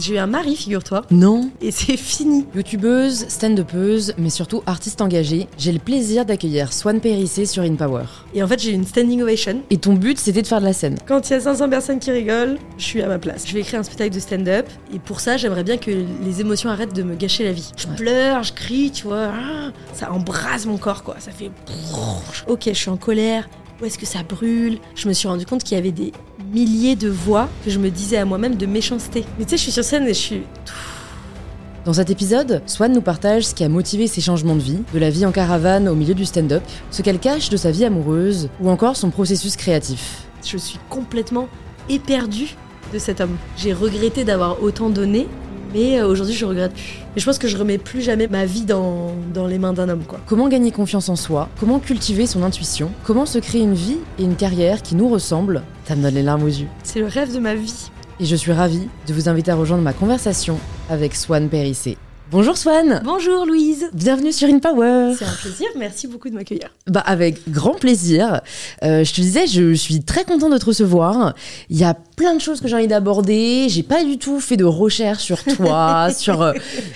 J'ai eu un mari, figure-toi. Non. Et c'est fini. Youtubeuse, stand-upeuse, mais surtout artiste engagée, j'ai le plaisir d'accueillir Swan Périssé sur InPower. Et en fait, j'ai eu une standing ovation. Et ton but, c'était de faire de la scène. Quand il y a 500 personnes qui rigolent, je suis à ma place. Je vais écrire un spectacle de stand-up. Et pour ça, j'aimerais bien que les émotions arrêtent de me gâcher la vie. Je pleure, je crie, tu vois. ah, Ça embrase mon corps, quoi. Ça fait. Ok, je suis en colère. Où est-ce que ça brûle? Je me suis rendu compte qu'il y avait des milliers de voix que je me disais à moi-même de méchanceté. Mais tu sais, je suis sur scène et je suis. Dans cet épisode, Swan nous partage ce qui a motivé ses changements de vie, de la vie en caravane au milieu du stand-up, ce qu'elle cache de sa vie amoureuse, ou encore son processus créatif. Je suis complètement éperdue de cet homme. J'ai regretté d'avoir autant donné, mais euh, aujourd'hui je regrette plus. Et je pense que je remets plus jamais ma vie dans, dans les mains d'un homme, quoi. Comment gagner confiance en soi? Comment cultiver son intuition? Comment se créer une vie et une carrière qui nous ressemblent? Ça me donne les larmes aux yeux. C'est le rêve de ma vie. Et je suis ravie de vous inviter à rejoindre ma conversation avec Swan Périssé. Bonjour Swan Bonjour Louise Bienvenue sur InPower C'est un plaisir, merci beaucoup de m'accueillir. Bah avec grand plaisir. Euh, je te disais, je suis très contente de te recevoir. Il y a plein de choses que j'ai envie d'aborder. J'ai pas du tout fait de recherche sur toi, sur. euh,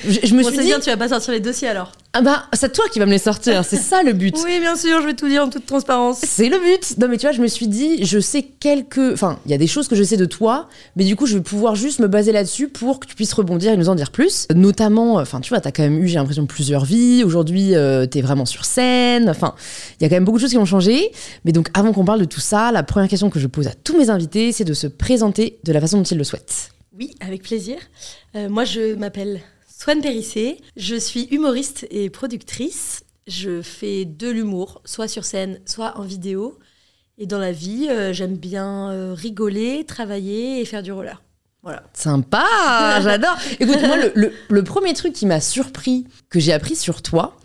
je, je me Bon, suis dit, bien, tu vas pas sortir les dossiers alors. ah bah c'est toi qui vas me les sortir. C'est ça le but. Oui, bien sûr, je vais tout dire en toute transparence. C'est le but. Non mais tu vois, je me suis dit, je sais quelques, enfin, il y a des choses que je sais de toi, mais du coup, je vais pouvoir juste me baser là-dessus pour que tu puisses rebondir et nous en dire plus. Notamment, enfin, tu vois, t'as quand même eu, j'ai l'impression, plusieurs vies. Aujourd'hui, euh, t'es vraiment sur scène. Enfin, il y a quand même beaucoup de choses qui ont changé. Mais donc, avant qu'on parle de tout ça, la première question que je pose à tous mes invités, c'est de se présenter de la façon dont ils le souhaitent. Oui, avec plaisir. Euh, moi, je m'appelle Swan Périssé. Je suis humoriste et productrice. Je fais de l'humour, soit sur scène, soit en vidéo. Et dans la vie, euh, j'aime bien euh, rigoler, travailler et faire du roller. Voilà. Sympa, j'adore. Écoute, moi, le, le- le premier truc qui m'a surpris, que j'ai appris sur toi,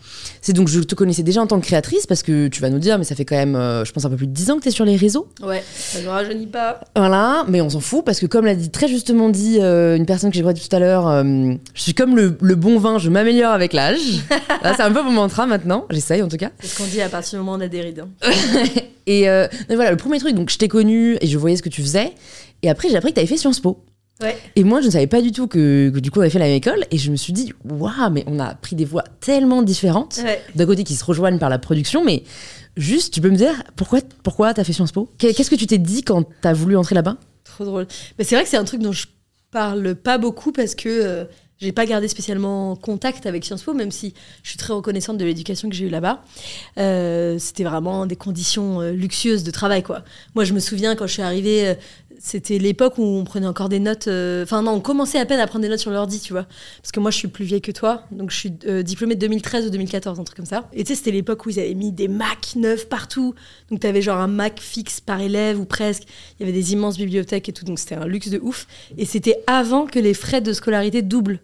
c'est donc je te connaissais déjà en tant que créatrice, parce que tu vas nous dire, mais ça fait quand même, euh, je pense, un peu plus de 10 ans que tu es sur les réseaux. Ouais, ça ne rajeunit pas. Voilà, mais on s'en fout, parce que comme l'a dit très justement dit euh, une personne que j'ai croisée tout à l'heure, euh, je suis comme le, le bon vin, je m'améliore avec l'âge. Là, c'est un peu mon mantra maintenant, j'essaye en tout cas. C'est ce qu'on dit à partir du moment où on a des rides. hein. Et voilà, le premier truc, donc je t'ai connu et je voyais ce que tu faisais. Et après, j'ai appris que tu avais fait Sciences Po. Ouais. Et moi, je ne savais pas du tout que, que du coup, on avait fait la même école. Et je me suis dit, waouh, mais on a pris des voies tellement différentes. Ouais. D'un côté, qui se rejoignent par la production, mais juste, tu peux me dire, pourquoi, pourquoi t'as fait Sciences Po? Qu'est- Qu'est-ce que tu t'es dit quand t'as voulu entrer là-bas? Trop drôle. Mais c'est vrai que c'est un truc dont je parle pas beaucoup parce que euh, j'ai pas gardé spécialement contact avec Sciences Po, même si je suis très reconnaissante de l'éducation que j'ai eue là-bas. Euh, C'était vraiment des conditions euh, luxueuses de travail, quoi. Moi, je me souviens quand je suis arrivée, euh, c'était l'époque où on prenait encore des notes. euh, Enfin, non, on commençait à peine à prendre des notes sur l'ordi, tu vois. Parce que moi, je suis plus vieille que toi, donc je suis euh, diplômée de 2013 ou 2014, un truc comme ça. Et tu sais, c'était l'époque où ils avaient mis des Mac neufs partout. Donc, tu avais genre un Mac fixe par élève ou presque. Il y avait des immenses bibliothèques et tout, donc c'était un luxe de ouf. Et c'était avant que les frais de scolarité doublent.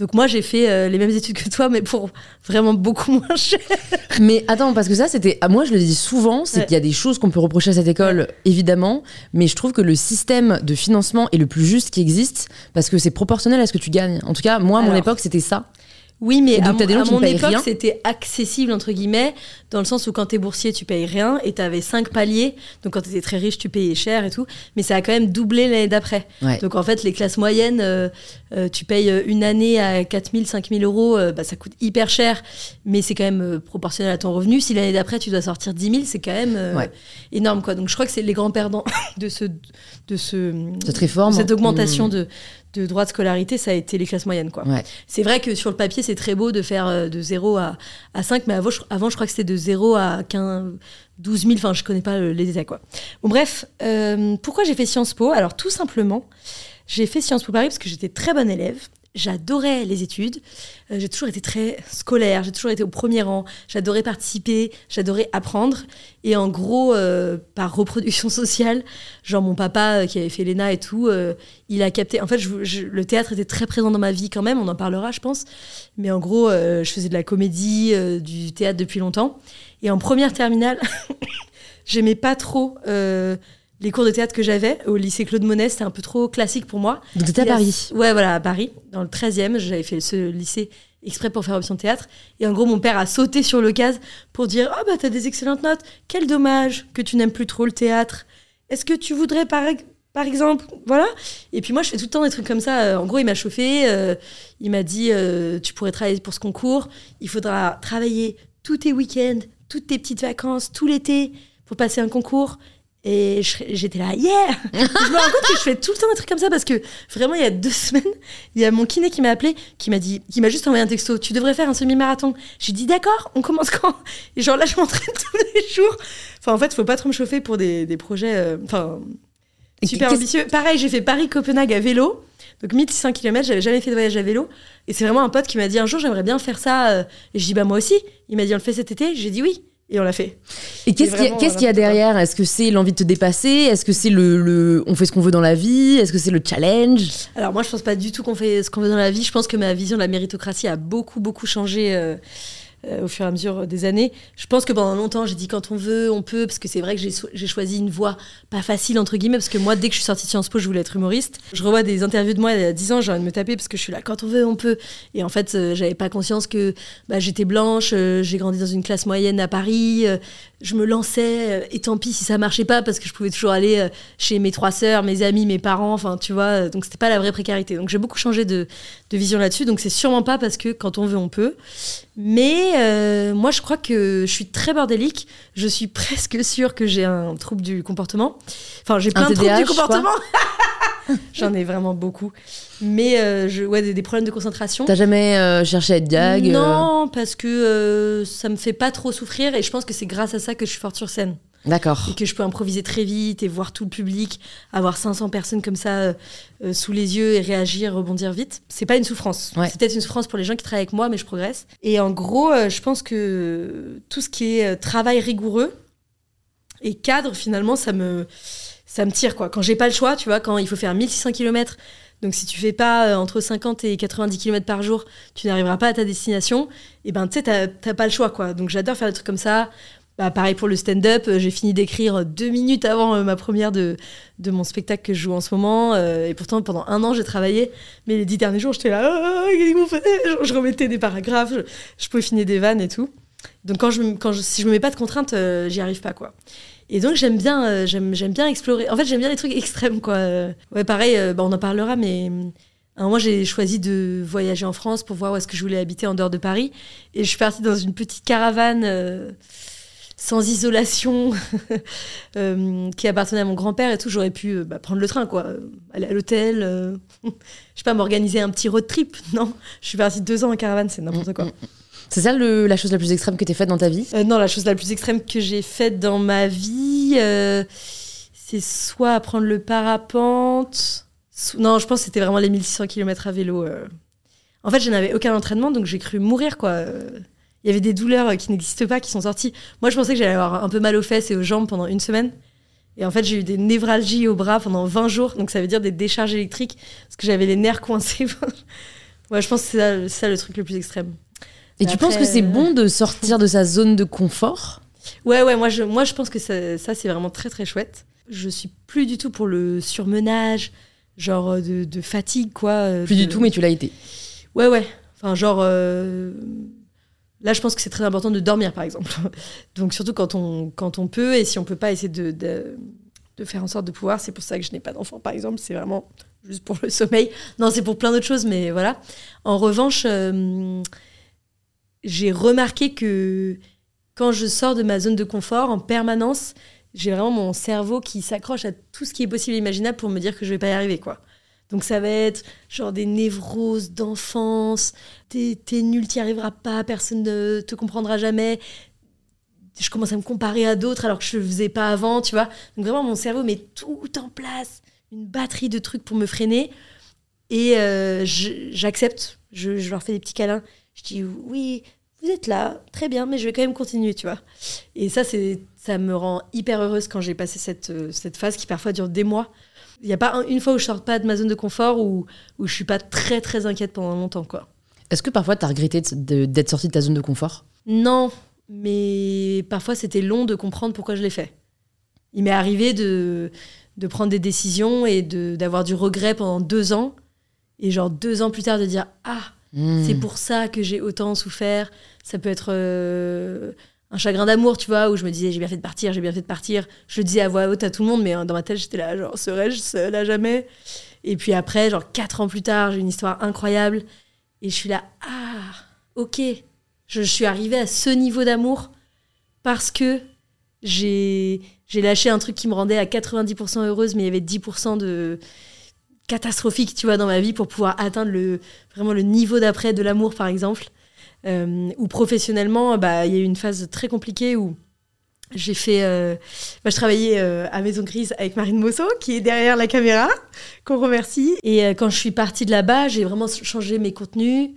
Donc moi j'ai fait euh, les mêmes études que toi, mais pour vraiment beaucoup moins cher. Mais attends, parce que ça, c'était. ah, Moi, je le dis souvent, c'est Ouais. qu'il y a des choses qu'on peut reprocher à cette école, évidemment, mais je trouve que le système de financement est le plus juste qui existe parce que c'est proportionnel à ce que tu gagnes. En tout cas, moi, à mon époque, c'était ça. Oui, mais donc, à, des mon- gens à qui ne mon payent époque c'était accessible entre guillemets, dans le sens où quand t'es boursier tu payes rien et t'avais cinq paliers. Donc quand t'étais très riche tu payais cher et tout. Mais ça a quand même doublé l'année d'après. Ouais. Donc en fait les classes moyennes, euh, euh, tu payes euh, une année à 4000, 5000 euros, euh, bah, ça coûte hyper cher, mais c'est quand même proportionnel à ton revenu. Si l'année d'après tu dois sortir 10 000, c'est quand même Ouais. énorme quoi. Donc je crois que c'est les grands perdants de ce de ce Cette réforme. cette augmentation Mm. de, de droits de scolarité, ça a été les classes moyennes. Quoi. Ouais. C'est vrai que sur le papier, c'est très beau de faire euh, de 0 à, à 5, mais avant je, avant, je crois que c'était de 0 à 15, 12 000, enfin, je connais pas le- les détails. Quoi. Bon, bref, euh, pourquoi j'ai fait Sciences Po? Alors, tout simplement, j'ai fait Sciences Po Paris parce que j'étais très bonne élève. J'adorais les études. Euh, j'ai toujours été très scolaire. J'ai toujours été au premier rang. J'adorais participer. J'adorais apprendre. Et en gros, euh, par reproduction sociale, genre mon papa euh, qui avait fait l'ENA et tout, il a capté. En fait, le théâtre était très présent dans ma vie quand même. On en parlera, je pense. Mais en gros, je faisais de la comédie, du théâtre depuis longtemps. Et en première terminale, j'aimais pas trop les cours de théâtre que j'avais au lycée Claude Monet. C'était un peu trop classique pour moi. Donc, t'étais à Paris. Ouais, voilà, à Paris, dans le 13e. J'avais fait ce lycée exprès pour faire option théâtre. Et en gros, mon père a sauté sur l'occasion pour dire Ah, bah, t'as des excellentes notes. Quel dommage que tu n'aimes plus trop le théâtre. Est-ce que tu voudrais, par, par exemple, voilà. Et puis moi, je fais tout le temps des trucs comme ça. Euh, En gros, il m'a chauffé. euh, il m'a dit, euh, tu pourrais travailler pour ce concours. Il faudra travailler tous tes week-ends, toutes tes petites vacances, tout l'été pour passer un concours. Et j'étais là, yeah Je me rends compte que je fais tout le temps des trucs comme ça parce que vraiment, il y a deux semaines, il y a mon kiné qui m'a appelé, qui m'a dit, qui m'a juste envoyé un texto. Tu devrais faire un semi-marathon. J'ai dit, d'accord, on commence quand? Et genre là, je m'entraîne tous les jours. Enfin, en fait, faut pas trop me chauffer pour des, des projets. euh, Enfin, super ambitieux. Pareil, j'ai fait Paris-Copenhague à vélo. Donc 1600 km, j'avais jamais fait de voyage à vélo. Et c'est vraiment un pote qui m'a dit un jour, j'aimerais bien faire ça. euh, Et je dis, bah moi aussi. Il m'a dit, on le fait cet été. J'ai dit oui. Et on l'a fait. Et qu'est-ce qu'il y a, y derrière Est-ce que c'est l'envie de te dépasser Est-ce que c'est le, le- on fait ce qu'on veut dans la vie Est-ce que c'est le challenge? Alors moi, je pense pas du tout qu'on fait ce qu'on veut dans la vie. Je pense que ma vision de la méritocratie a beaucoup, beaucoup changé euh, euh, au fur et à mesure des années. Je pense que pendant longtemps, j'ai dit quand on veut, on peut, parce que c'est vrai que j'ai choisi une voie pas facile, entre guillemets, parce que moi, dès que je suis sortie de Sciences Po, je voulais être humoriste. Je revois des interviews de moi il y a 10 ans, j'ai envie de me taper parce que je suis là, quand on veut, on peut. Et en fait, euh, j'avais pas conscience que bah, j'étais blanche, euh, j'ai grandi dans une classe moyenne à Paris, je me lançais, et tant pis si ça marchait pas, parce que je pouvais toujours aller chez mes trois sœurs, mes amis, mes parents, enfin, tu vois, donc c'était pas la vraie précarité. Donc j'ai beaucoup changé de, de vision là-dessus, donc c'est sûrement pas parce que quand on veut, on peut. Mais euh, moi, je crois que je suis très bordélique. Je suis presque sûre que j'ai un trouble du comportement. Enfin, j'ai plein Un de troubles du comportement. J'en ai vraiment beaucoup. Mais euh, je, ouais, des, des problèmes de concentration. T'as jamais euh, cherché à être gag euh, Non, parce que euh, ça me fait pas trop souffrir et je pense que c'est grâce à ça que je suis forte sur scène D'accord. et que je peux improviser très vite et voir tout le public, avoir 500 personnes comme ça euh, euh, sous les yeux et réagir, rebondir vite. C'est pas une souffrance. Ouais. C'est peut-être une souffrance pour les gens qui travaillent avec moi, mais je progresse. Et en gros, euh, je pense que tout ce qui est travail rigoureux et cadre, finalement, ça me, ça me tire. quoi. Quand j'ai pas le choix, tu vois, quand il faut faire 1600 km, donc si tu fais pas entre 50 et 90 km par jour, tu n'arriveras pas à ta destination. Et ben, tu sais, t'as pas le choix, quoi. Donc j'adore faire des trucs comme ça. Bah, pareil pour le stand-up, euh, j'ai fini d'écrire deux minutes avant euh, ma première de, de mon spectacle que je joue en ce moment. euh, et pourtant, pendant un an, j'ai travaillé. Mais les dix derniers jours, j'étais là, Ah, fait Genre, Je remettais des paragraphes, je, je peaufinais des vannes et tout. Donc quand je, quand je, si je me mets pas de contraintes, j'y arrive pas, quoi. Et donc j'aime bien, j'aime, bien explorer. En fait, j'aime bien les trucs extrêmes, quoi. Ouais, pareil, bah, on en parlera, mais mois, j'ai choisi de voyager en France pour voir où est-ce que je voulais habiter en dehors de Paris. Et je suis partie dans une petite caravane sans isolation euh, qui appartenait à mon grand-père et tout. J'aurais pu euh, bah, prendre le train, quoi. euh, Aller à l'hôtel, euh, je sais pas, m'organiser un petit road trip. Non, je suis partie deux ans en caravane, c'est n'importe quoi. C'est ça le- la chose la plus extrême que t'aies faite dans ta vie? Euh, non, la chose la plus extrême que j'ai faite dans ma vie, c'est soit apprendre le parapente. so- Non, je pense que c'était vraiment les 1600 km à vélo. En fait, je n'avais aucun entraînement, donc j'ai cru mourir, quoi. Euh, Il y avait des douleurs euh, qui n'existent pas, qui sont sorties. Moi, je pensais que j'allais avoir un peu mal aux fesses et aux jambes pendant une semaine. Et en fait, j'ai eu des névralgies au bras pendant 20 jours, donc ça veut dire des décharges électriques, parce que j'avais les nerfs coincés. ouais, je pense que c'est ça, le truc le plus extrême. Et tu penses que c'est euh, bon de sortir de sa zone de confort? Ouais, ouais, moi je, moi, je pense que ça, ça, c'est vraiment très, très chouette. Je suis plus du tout pour le surmenage, genre euh, de, de fatigue, quoi. euh, Plus de- du tout, mais tu l'as été. Ouais, ouais. Enfin, genre. euh, Là, je pense que c'est très important de dormir, par exemple. Donc, surtout quand on, quand on peut, et si on peut pas essayer de, de, faire en sorte de pouvoir. C'est pour ça que je n'ai pas d'enfant, par exemple. C'est vraiment juste pour le sommeil. Non, c'est pour plein d'autres choses, mais voilà. En revanche, euh, j'ai remarqué que quand je sors de ma zone de confort en permanence, j'ai vraiment mon cerveau qui s'accroche à tout ce qui est possible et imaginable pour me dire que je vais pas y arriver, quoi. Donc ça va être genre des névroses d'enfance, t'es t'es nul, t'y arriveras pas, personne ne te comprendra jamais. Je commence à me comparer à d'autres alors que je le faisais pas avant, tu vois. Donc vraiment mon cerveau met tout en place, une batterie de trucs pour me freiner. Et euh, j'accepte, je, je leur fais des petits câlins. Je dis oui, vous êtes là, très bien, mais je vais quand même continuer, tu vois. Et ça, c'est, ça me rend hyper heureuse quand j'ai passé cette, euh, cette phase qui parfois dure des mois. Il n'y a pas un- une fois où je sors pas de ma zone de confort ou où je suis pas très très inquiète pendant longtemps, quoi. Est-ce que parfois t'as regretté de- de- d'être sorti de ta zone de confort? Non, mais parfois c'était long de comprendre pourquoi je l'ai fait. Il m'est arrivé de, de prendre des décisions et d'avoir du regret pendant deux ans. Et genre deux ans plus tard de dire Ah, Hmm. c'est pour ça que j'ai autant souffert. Ça peut être euh, un chagrin d'amour, tu vois, où je me disais j'ai bien fait de partir, j'ai bien fait de partir. Je le disais à voix haute à tout le monde, mais dans ma tête j'étais là, genre serais-je seule à jamais? Et puis après, genre quatre ans plus tard, j'ai une histoire incroyable et je suis là, ah, ok, je, suis arrivée à ce niveau d'amour parce que j'ai j'ai lâché un truc qui me rendait à 90% heureuse, mais il y avait 10% de catastrophique, tu vois, dans ma vie pour pouvoir atteindre le, vraiment le niveau d'après de l'amour, par exemple. Euh, ou professionnellement, bah, il y a eu une phase très compliquée où j'ai fait. Euh, bah, je travaillais euh, à Maison Grise avec Marine Mosso, qui est derrière la caméra, qu'on remercie. Et quand je suis partie de là-bas, j'ai vraiment changé mes contenus.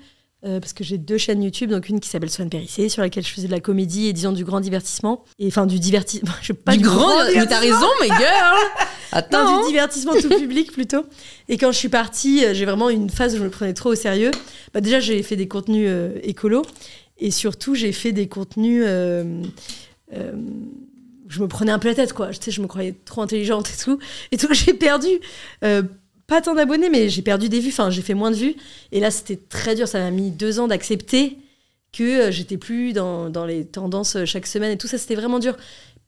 Euh, parce que j'ai deux chaînes YouTube, donc une qui s'appelle Swan Périssé, sur laquelle je faisais de la comédie et disons du grand divertissement. Et enfin du divertissement. Je pas du, grand, Mais t'as raison, mais girl Attends. Non, du divertissement tout public plutôt. Et quand je suis partie, euh, j'ai vraiment une phase où je me prenais trop au sérieux. Bah, déjà, j'ai fait des contenus euh, écolos. Et surtout, j'ai fait des contenus. je me prenais un peu la tête, quoi. Sais, je me croyais trop intelligente et tout. Et tout, j'ai perdu pas tant d'abonnés, mais j'ai perdu des vues. Enfin, j'ai fait moins de vues. Et là, c'était très dur. Ça m'a mis deux ans d'accepter que euh, j'étais plus dans, dans, les tendances euh, chaque semaine et tout ça. C'était vraiment dur.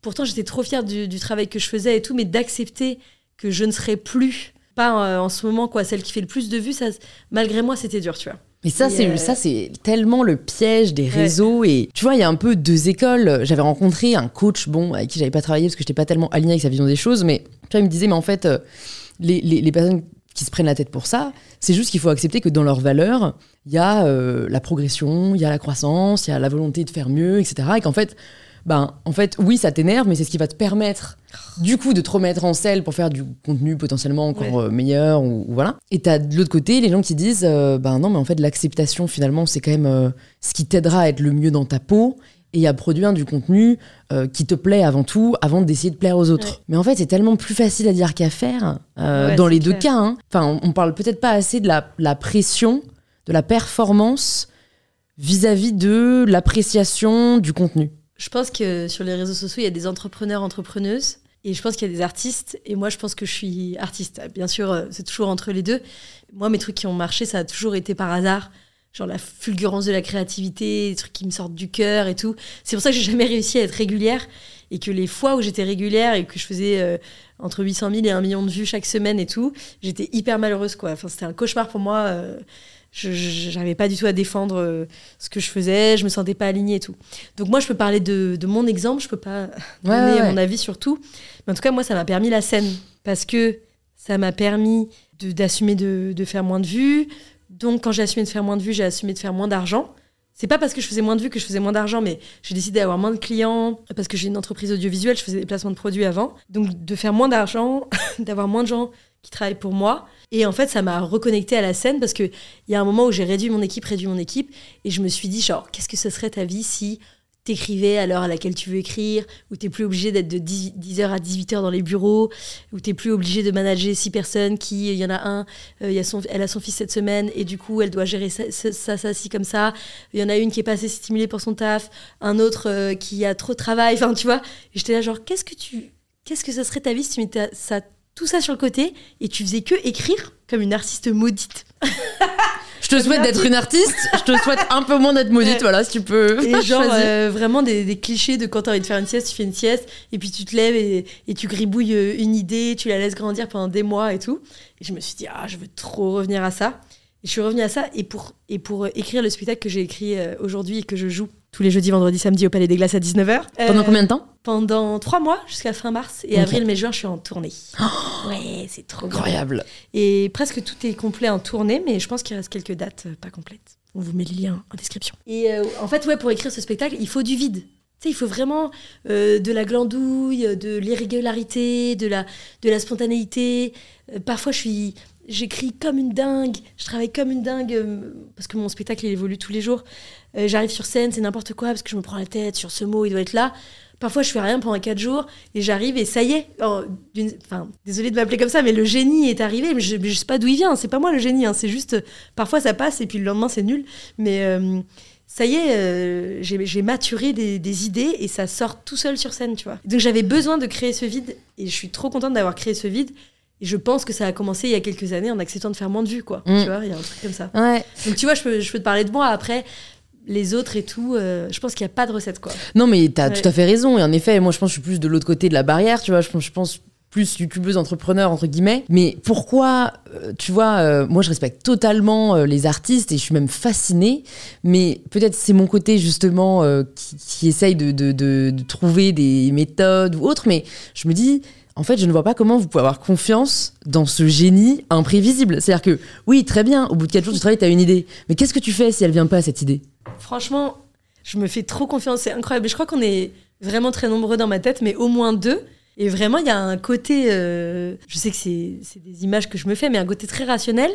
Pourtant, j'étais trop fière du, travail que je faisais et tout, mais d'accepter que je ne serais plus, pas euh, en ce moment, quoi, celle qui fait le plus de vues, ça, malgré moi, c'était dur, tu vois. Mais ça, c'est ça, c'est tellement le piège des réseaux. Et tu vois, il y a un peu deux écoles. J'avais rencontré un coach, bon, avec qui j'avais pas travaillé parce que j'étais pas tellement alignée avec sa vision des choses, mais tu vois, il me disait, mais en fait, les, les, personnes qui se prennent la tête pour ça, c'est juste qu'il faut accepter que dans leurs valeurs, il y a euh, la progression, il y a la croissance, il y a la volonté de faire mieux, etc. Et qu'en fait, ben, en fait, oui, ça t'énerve, mais c'est ce qui va te permettre, du coup, de te remettre en selle pour faire du contenu potentiellement encore euh, meilleur, ou, voilà. Et t'as de l'autre côté les gens qui disent, euh, ben non, mais en fait, l'acceptation, finalement, c'est quand même ce qui t'aidera à être le mieux dans ta peau et à produire du contenu euh, qui te plaît avant tout, avant d'essayer de plaire aux autres. Mais en fait, c'est tellement plus facile à dire qu'à faire euh, dans les deux cas. Hein. Enfin, on, parle peut-être pas assez de la, pression, de la performance vis-à-vis de l'appréciation du contenu. Je pense que sur les réseaux sociaux, il y a des entrepreneurs, entrepreneuses. Et je pense qu'il y a des artistes, et moi je pense que je suis artiste. Bien sûr, euh, c'est toujours entre les deux. Moi, mes trucs qui ont marché, ça a toujours été par hasard genre la fulgurance de la créativité, des trucs qui me sortent du cœur et tout. C'est pour ça que j'ai jamais réussi à être régulière et que les fois où j'étais régulière et que je faisais euh, entre 800 000 et 1 million de vues chaque semaine et tout, j'étais hyper malheureuse quoi. Enfin, c'était un cauchemar pour moi. Euh, je n'avais pas du tout à défendre euh, ce que je faisais, je me sentais pas alignée et tout. Donc moi, je peux parler de, de mon exemple, je peux pas donner mon avis sur tout. Mais en tout cas, moi, ça m'a permis la scène parce que ça m'a permis d'assumer de, de, faire moins de vues, donc, quand j'ai assumé de faire moins de vues, j'ai assumé de faire moins d'argent. C'est pas parce que je faisais moins de vues que je faisais moins d'argent, mais j'ai décidé d'avoir moins de clients parce que j'ai une entreprise audiovisuelle, je faisais des placements de produits avant. Donc, de faire moins d'argent, d'avoir moins de gens qui travaillent pour moi. Et en fait, ça m'a reconnecté à la scène parce qu'il y a un moment où j'ai réduit mon équipe, réduit mon équipe, et je me suis dit, genre, qu'est-ce que ce serait ta vie si t'écrivais à l'heure à laquelle tu veux écrire, où t'es plus obligé d'être de 10, h à 18h dans les bureaux, où t'es plus obligé de manager six personnes qui, il y en a un, euh, elle a son fils cette semaine et du coup elle doit gérer ça, ça, ça, ci comme ça. Il y en a une qui est pas assez stimulée pour son taf, un autre euh, qui a trop de travail, enfin tu vois. J'étais là genre, qu'est-ce que tu, qu'est-ce que ça serait ta vie si tu mettais ça, tout ça sur le côté et tu faisais que écrire comme une artiste maudite? Je te souhaite d'être une artiste, je te souhaite un peu moins d'être maudite, voilà, si tu peux. Et genre, euh, vraiment des, clichés de quand t'as envie de faire une sieste, tu fais une sieste, et puis tu te lèves et, et, tu gribouilles euh, une idée, tu la laisses grandir pendant des mois et tout. Et je me suis dit, ah, je veux trop revenir à ça. Et je suis revenue à ça, et pour, et pour écrire le spectacle que j'ai écrit euh, aujourd'hui et que je joue tous les jeudis, vendredis, samedis au Palais des Glaces à 19h. Pendant combien de temps Pendant trois mois, jusqu'à fin mars. Et avril, mai, juin, je suis en tournée. ouais, c'est trop incroyable. Et presque tout est complet en tournée, mais je pense qu'il reste quelques dates euh, pas complètes. On vous met le lien en description. Et euh, en fait, ouais, pour écrire ce spectacle, il faut du vide. Tu sais, il faut vraiment euh, de la glandouille, de l'irrégularité, de la, de la spontanéité. parfois, je suis j'écris comme une dingue, je travaille comme une dingue parce que mon spectacle il évolue tous les jours. J'arrive sur scène, c'est n'importe quoi parce que je me prends la tête sur ce mot, il doit être là. Parfois, je fais rien pendant quatre jours et j'arrive et ça y est. Oh, enfin, désolé de m'appeler comme ça, mais le génie est arrivé. Mais je, ne sais pas d'où il vient. C'est pas moi le génie. Hein, c'est juste parfois ça passe et puis le lendemain c'est nul. Mais euh, ça y est, euh, j'ai maturé des, idées et ça sort tout seul sur scène, tu vois. Donc j'avais besoin de créer ce vide et je suis trop contente d'avoir créé ce vide. Et je pense que ça a commencé il y a quelques années en acceptant de faire moins de vues, quoi. Mm. Tu vois, il y a un truc comme ça. Ouais. Donc tu vois, je peux, je peux te parler de moi. Après, les autres et tout, euh, je pense qu'il n'y a pas de recette, quoi. Non, mais t'as Ouais. tout à fait raison. Et en effet, moi, je pense que je suis plus de l'autre côté de la barrière, tu vois. Je pense, je pense plus youtubeuse entrepreneur, entre guillemets. Mais pourquoi, euh, tu vois, euh, moi, je respecte totalement euh, les artistes et je suis même fascinée. Mais peut-être c'est mon côté, justement, qui, qui essaye de, de- de- de trouver des méthodes ou autres. Mais je me dis, en fait, je ne vois pas comment vous pouvez avoir confiance dans ce génie imprévisible. C'est-à-dire que, oui, très bien, au bout de 4 jours du travail, tu as une idée. Mais qu'est-ce que tu fais si elle vient pas, cette idée? Franchement, je me fais trop confiance, c'est incroyable. Je crois qu'on est vraiment très nombreux dans ma tête, mais au moins deux. Et vraiment, il y a un côté, euh, je sais que c'est c'est des images que je me fais, mais un côté très rationnel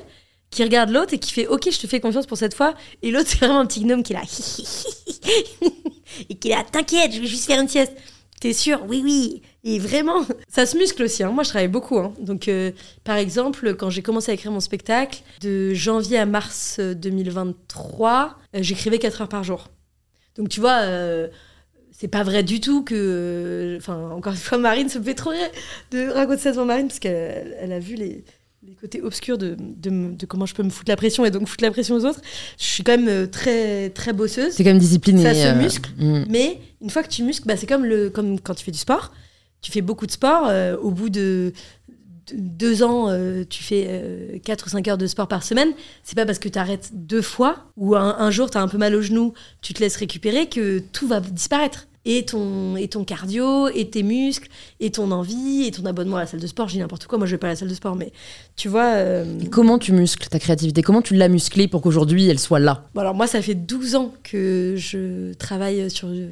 qui regarde l'autre et qui fait Ok, je te fais confiance pour cette fois. Et l'autre, c'est vraiment un petit gnome qui est là. et qui est là T'inquiète, je vais juste faire une sieste. T'es sûr? Oui, oui. Et vraiment, ça se muscle aussi. hein. Moi, je travaille beaucoup. hein. Donc, euh, par exemple, quand j'ai commencé à écrire mon spectacle, de janvier à mars euh, 2023, euh, j'écrivais 4 heures par jour. Donc, tu vois, euh, c'est pas vrai du tout que. euh, Enfin, encore une fois, Marine se fait trop rire de raconter ça devant Marine parce qu'elle elle a vu les, les côtés obscurs de, de, me- de comment je peux me foutre la pression et donc foutre la pression aux autres. Je suis quand même euh, très, très bosseuse. C'est quand même discipliné. Ça se euh, muscle. mm. Mais une fois que tu muscles, bah, c'est comme, le, comme quand tu fais du sport. Tu fais beaucoup de sport. euh, au bout de, de- deux ans, euh, tu fais 4 ou 5 heures de sport par semaine. C'est pas parce que tu arrêtes deux fois ou un, un jour tu as un peu mal au genou, tu te laisses récupérer que tout va disparaître. Et ton, et ton cardio, et tes muscles, et ton envie, et ton abonnement à la salle de sport. Je dis n'importe quoi, moi je vais pas à la salle de sport, mais tu vois. euh, Et Comment tu muscles ta créativité? Comment tu l'as musclée pour qu'aujourd'hui elle soit là? Bon, alors moi, ça fait 12 ans que je travaille sur euh,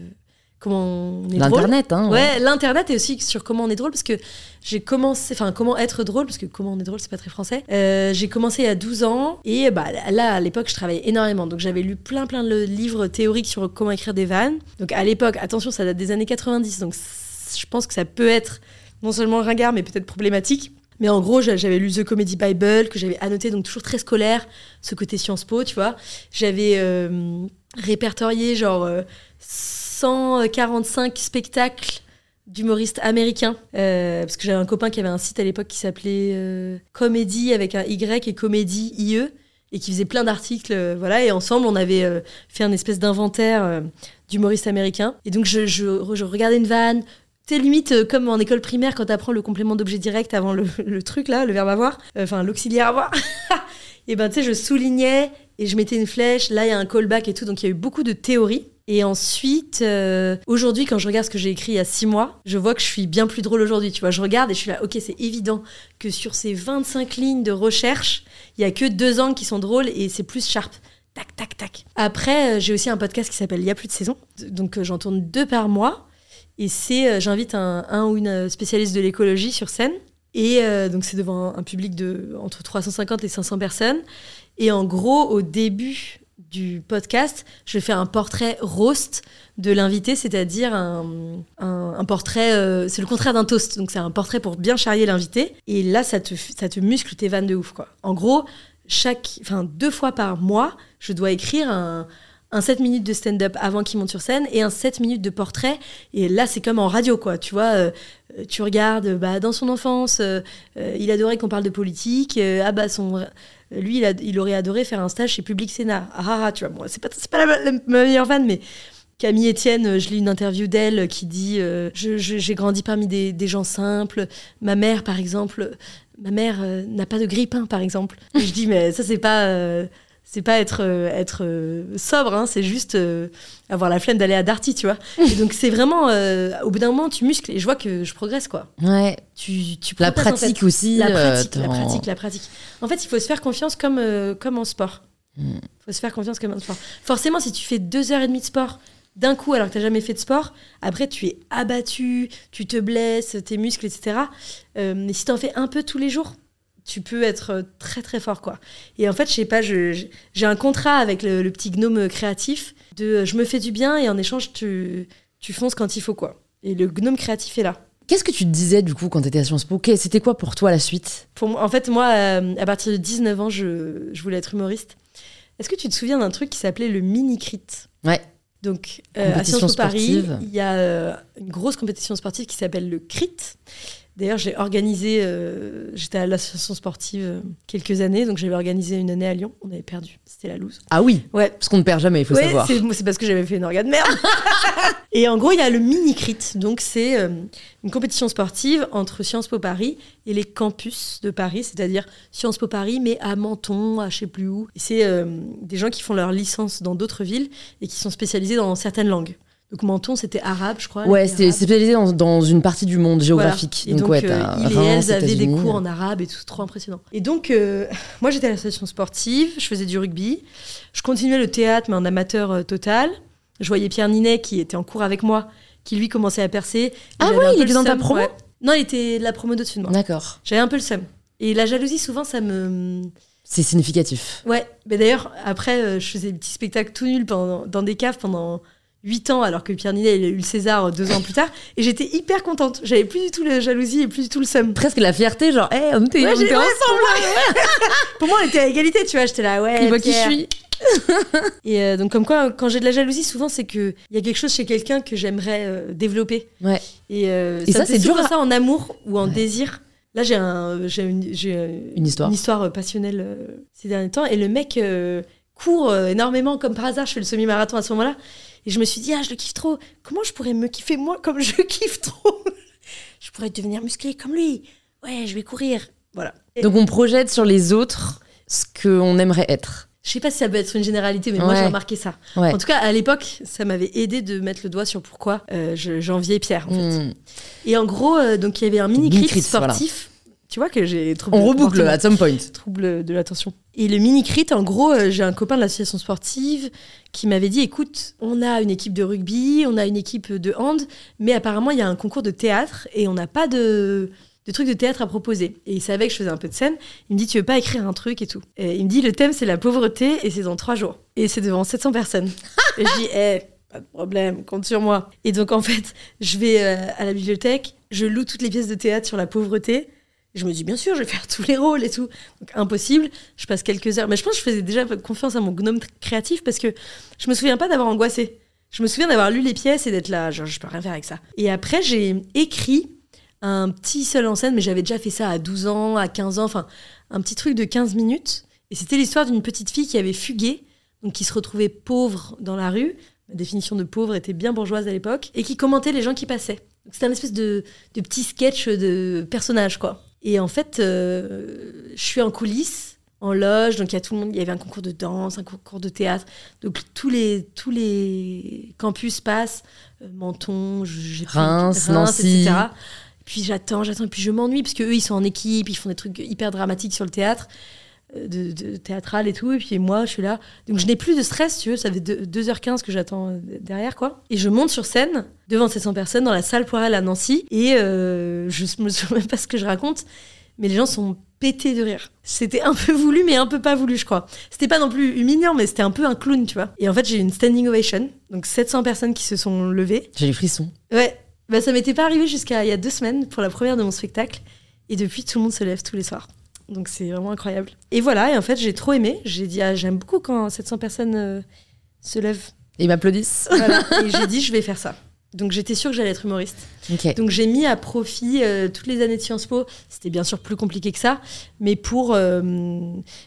comment on est drôle. L'internet, hein Ouais, l'internet et aussi sur comment on est drôle parce que j'ai commencé, enfin comment être drôle parce que comment on est drôle c'est pas très français. Euh, j'ai commencé il y a 12 ans et bah là à l'époque je travaillais énormément donc j'avais lu plein plein de livres théoriques sur comment écrire des vannes. Donc à l'époque, attention ça date des années 90 donc je pense que ça peut être non seulement ringard mais peut-être problématique. Mais en gros, j'a- j'avais lu The Comedy Bible, que j'avais annoté, donc toujours très scolaire, ce côté Sciences Po, tu vois. J'avais euh, répertorié genre euh, 145 spectacles d'humoristes américains. Euh, parce que j'avais un copain qui avait un site à l'époque qui s'appelait euh, Comédie avec un Y et Comédie IE et qui faisait plein d'articles. euh, voilà, et ensemble, on avait euh, fait un espèce d'inventaire d'humoristes américains. Et donc, je, regardais une vanne. C'est limite comme en école primaire quand tu apprends le complément d'objet direct avant le, le truc là, le verbe avoir, enfin l'auxiliaire avoir. et ben tu sais, je soulignais et je mettais une flèche. Là, il y a un callback et tout. Donc, il y a eu beaucoup de théories. Et ensuite, euh, aujourd'hui, quand je regarde ce que j'ai écrit il y a six mois, je vois que je suis bien plus drôle aujourd'hui. Tu vois, je regarde et je suis là, ok, c'est évident que sur ces 25 lignes de recherche, il y a que deux angles qui sont drôles et c'est plus sharp. Tac, tac, tac. Après, euh, j'ai aussi un podcast qui s'appelle Il y a plus de saison. Donc, euh, j'en tourne deux par mois. Et c'est, j'invite un, ou une spécialiste de l'écologie sur scène. Et donc, c'est devant un public de entre 350 et 500 personnes. Et en gros, au début du podcast, je faire un portrait roast de l'invité, c'est-à-dire un, un- un portrait, euh, c'est le contraire d'un toast, donc c'est un portrait pour bien charrier l'invité. Et là, ça te, ça te muscle tes vannes de ouf, quoi. En gros, chaque, enfin deux fois par mois, je dois écrire un, un 7 minutes de stand-up avant qu'il monte sur scène et un 7 minutes de portrait. Et là, c'est comme en radio, quoi. Tu vois, euh, tu regardes, bah, dans son enfance, euh, euh, il adorait qu'on parle de politique. ah bah, son, lui, il, aurait adoré faire un stage chez Public Sénat. Ah, ah, ah, tu vois, bon, c'est pas, pas la, la meilleure vanne, mais Camille Etienne, je lis une interview d'elle qui dit J'ai grandi parmi des, des gens simples. Ma mère, par exemple, ma mère n'a pas de grille-pain, par exemple. Je dis Mais ça, c'est pas. C'est pas être, euh, être euh, sobre, hein, c'est juste euh, avoir la flemme d'aller à Darty, tu vois. Et donc c'est vraiment, au bout d'un moment, tu muscles et je vois que je progresse, quoi. Ouais. Tu, tu La progresses, en fait. pratique aussi. La pratique, la t'en- pratique, la pratique. En fait, il faut se faire confiance comme, comme en sport. Il Mm. faut se faire confiance comme en sport. Forcément, si tu fais deux heures et demie de sport d'un coup alors que tu n'as jamais fait de sport, après tu es abattu, tu te blesses, tes muscles, etc. Mais si tu en fais un peu tous les jours, tu peux être euh, très très fort quoi. Et en fait, je sais pas, j'ai un contrat avec le, le petit gnome créatif de euh, je me fais du bien et en échange tu, tu fonces quand il faut quoi. Et le gnome créatif est là. Qu'est-ce que tu te disais du coup quand t'étais à Sciences Po? C'était quoi pour toi la suite? Pour en fait, moi, euh, à partir de 19 ans, je, je voulais être humoriste. Est-ce que tu te souviens d'un truc qui s'appelait le mini-crit? Ouais. Donc, euh, à Sciences Po Paris, il y a euh, une grosse compétition sportive qui s'appelle le crit. D'ailleurs, j'ai organisé, euh, j'étais à l'association sportive euh, quelques années, donc j'avais organisé une année à Lyon. On avait perdu, c'était la loose. Ah oui Ouais. Parce qu'on ne perd jamais, il faut Ouais, savoir. c'est parce que j'avais fait une organe de merde. et en gros, il y a le mini crit, donc c'est euh, une compétition sportive entre Sciences Po Paris et les campus de Paris, c'est-à-dire Sciences Po Paris, mais à Menton, à je sais plus où. C'est euh, des gens qui font leur licence dans d'autres villes et qui sont spécialisés dans certaines langues. Donc Menton, c'était arabe, je crois. Ouais, Arabes. spécialisé dans, dans une partie du monde géographique. Voilà. Et donc, ouais, euh, il et elles avaient des cours en arabe et tout, trop impressionnant. Et donc, euh, moi, j'étais à l'association sportive, je faisais du rugby, je continuais le théâtre, mais en amateur euh, total. Je voyais Pierre Ninet, qui était en cours avec moi, qui lui commençait à percer. Ah ouais, il était dans ta promo ouais. Non, il était de la promo au-dessus de moi. D'accord. J'avais un peu le seum. Et la jalousie, souvent, ça me. C'est significatif. Ouais, mais d'ailleurs, après, euh, je faisais des petits spectacles tout nuls pendant, dans des caves pendant 8 ans, alors que Pierre Ninet, il a eu le César euh, deux ans plus tard. Et j'étais hyper contente. J'avais plus du tout la jalousie et plus du tout le seum. Presque la fierté, genre, hé, on était, Ouais, on était ouais, ensemble. Pour moi, on était à égalité, tu vois. J'étais là, ouais. Il voit qui je suis. Et euh, donc, comme quoi, quand j'ai de la jalousie, souvent, c'est qu'il y a quelque chose chez quelqu'un que j'aimerais euh, développer. Ouais. Et, euh, Et ça, c'est dur à- ça en amour ou en Ouais. désir. Là, j'ai un, j'ai une, Une histoire. Une histoire passionnelle ces derniers temps. Et le mec court énormément, comme par hasard. Je fais le semi-marathon à ce moment-là. Et je me suis dit, ah, je le kiffe trop. Comment je pourrais me kiffer moi comme je kiffe trop? Je pourrais devenir musclé comme lui. Ouais, je vais courir. Voilà. Donc on projette sur les autres ce qu'on aimerait être. je sais pas si ça peut être une généralité, mais moi, j'ai remarqué ça. Ouais. En tout cas, à l'époque, ça m'avait aidé de mettre le doigt sur pourquoi euh, je- j'enviais Pierre, en fait. Hmm. Et en gros, euh, donc il y avait un mini crit voilà. Tu vois que j'ai trouble On reboucle at some point. trouble de l'attention. Et le mini crit, en gros, euh, j'ai un copain de l'association sportive qui m'avait dit écoute, on a une équipe de rugby, on a une équipe de hand, mais apparemment il y a un concours de théâtre et on n'a pas de de trucs de théâtre à proposer. Et il savait que je faisais un peu de scène. Il me dit, tu veux pas écrire un truc et tout. Et il me dit, le thème, c'est la pauvreté et c'est dans trois jours. Et c'est devant 700 personnes. et je dis, eh, pas de problème, compte sur moi. Et donc, en fait, je vais euh, à la bibliothèque, je loue toutes les pièces de théâtre sur la pauvreté. Je me dis, bien sûr, je vais faire tous les rôles et tout. Donc, impossible. Je passe quelques heures. Mais je pense que je faisais déjà confiance à mon gnome créatif parce que je me souviens pas d'avoir angoissé. Je me souviens d'avoir lu les pièces et d'être là, genre, je peux rien faire avec ça. Et après, j'ai écrit un petit seul en scène, mais j'avais déjà fait ça à 12 ans, à 15 ans, enfin, un petit truc de 15 minutes. Et c'était l'histoire d'une petite fille qui avait fugué, donc qui se retrouvait pauvre dans la rue. Ma définition de pauvre était bien bourgeoise à l'époque, et qui commentait les gens qui passaient. C'était un espèce de, de petit sketch de personnage, quoi. Et en fait, euh, je suis en coulisses, en loge, donc il y a tout le monde, il y avait un concours de danse, un concours de théâtre, donc tous les, tous les campus passent, euh, Menton, plus- Reims, Nancy. etc. Puis j'attends, j'attends, et puis je m'ennuie, parce qu'eux, ils sont en équipe, ils font des trucs hyper dramatiques sur le théâtre, de, de théâtral et tout, et puis moi, je suis là. Donc je n'ai plus de stress, tu veux, ça fait deux- 2h15 que j'attends euh, derrière, quoi. Et je monte sur scène, devant 700 personnes, dans la salle Poirel à Nancy, et euh, je me souviens même pas ce que je raconte, mais les gens sont pétés de rire. C'était un peu voulu, mais un peu pas voulu, je crois. C'était pas non plus humiliant, mais c'était un peu un clown, tu vois. Et en fait, j'ai eu une standing ovation, donc 700 personnes qui se sont levées. J'ai les frissons. Ouais, bah, ça m'était pas arrivé jusqu'à il y a deux semaines pour la première de mon spectacle. Et depuis, tout le monde se lève tous les soirs. Donc c'est vraiment incroyable. Et voilà, et en fait, j'ai trop aimé. J'ai dit, ah, j'aime beaucoup quand 700 personnes euh, se lèvent. Et ils m'applaudissent. Voilà. et j'ai dit, je vais faire ça. Donc j'étais sûre que j'allais être humoriste. Donc j'ai mis à profit euh, toutes les années de Sciences Po. C'était bien sûr plus compliqué que ça, mais pour, euh,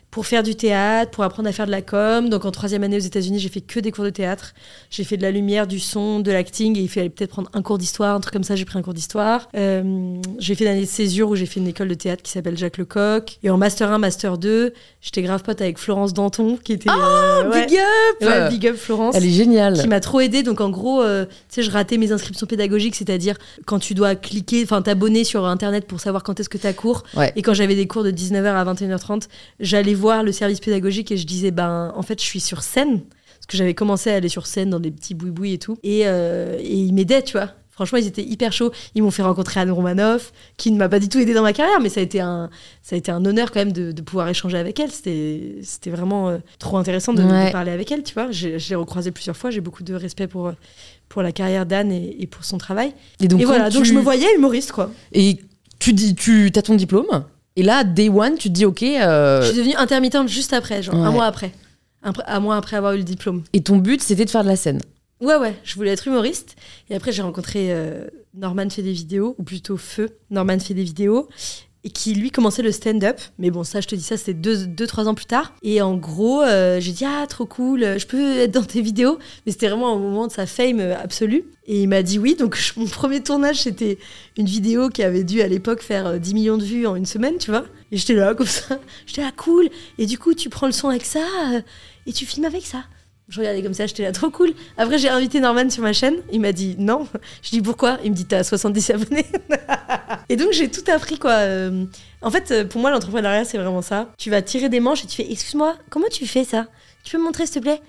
pour faire du théâtre, pour apprendre à faire de la com. Donc en troisième année aux États-Unis, j'ai fait que des cours de théâtre. J'ai fait de la lumière, du son, de l'acting, et il fallait peut-être prendre un cours d'histoire, un truc comme ça. J'ai pris un cours d'histoire. Euh, j'ai fait l'année de césure où j'ai fait une école de théâtre qui s'appelle Jacques Lecoq. Et en master 1, master 2, j'étais grave pote avec Florence Danton, qui était. ouais. Big up Ouais, big up Florence Elle est géniale. qui m'a trop aidé. Donc en gros, tu sais, je ratais mes inscriptions pédagogiques, c'est-à-dire quand tu dois cliquer, enfin t'abonner sur internet pour savoir quand est-ce que t'as cours. Ouais. Et quand j'avais des cours de 19h à 21h30, j'allais voir le service pédagogique et je disais, ben en fait, je suis sur scène. Parce que j'avais commencé à aller sur scène dans des petits boui-boui et tout. Et, euh, et ils m'aidaient, tu vois. Franchement, ils étaient hyper chauds. Ils m'ont fait rencontrer Anne Romanoff, qui ne m'a pas du tout aidé dans ma carrière, mais ça a été un, ça a été un honneur quand même de, de pouvoir échanger avec elle. C'était, c'était vraiment euh, trop intéressant de, parler avec elle, tu vois. J'ai, je l'ai recroisée plusieurs fois. J'ai beaucoup de respect pour, pour la carrière d'Anne et, et pour son travail. Et donc, et voilà, donc je me voyais humoriste, quoi. Et tu dis, tu as ton diplôme. Et là, day one, tu te dis, ok. euh, Je suis devenue intermittente juste après, genre un mois après. Un, pr- un mois après avoir eu le diplôme. Et ton but, c'était de faire de la scène. Ouais, ouais, je voulais être humoriste. Et après, j'ai rencontré euh, Norman fait des vidéos, ou plutôt Feu. Norman fait des vidéos. Et qui, lui, commençait le stand-up. Mais bon, ça, je te dis ça, c'était deux, deux, trois ans plus tard. Et en gros, euh, j'ai dit, ah, trop cool, je peux être dans tes vidéos. Mais c'était vraiment un moment de sa fame absolue. Et il m'a dit oui. Donc, mon premier tournage, c'était une vidéo qui avait dû, à l'époque, faire 10 millions de vues en une semaine, tu vois. Et j'étais là, comme ça. J'étais là, cool. Et du coup, tu prends le son avec ça, euh, et tu filmes avec ça. Je regardais comme ça, j'étais là, trop cool. Après, j'ai invité Norman sur ma chaîne. Il m'a dit non. Je dis pourquoi? Il me dit t'as 70 abonnés. et donc, j'ai tout appris, quoi. Euh, en fait, euh, pour moi, l'entrepreneuriat, c'est vraiment ça. Tu vas tirer des manches et tu fais Excuse-moi, comment tu fais ça? Tu peux me montrer, s'il te plaît?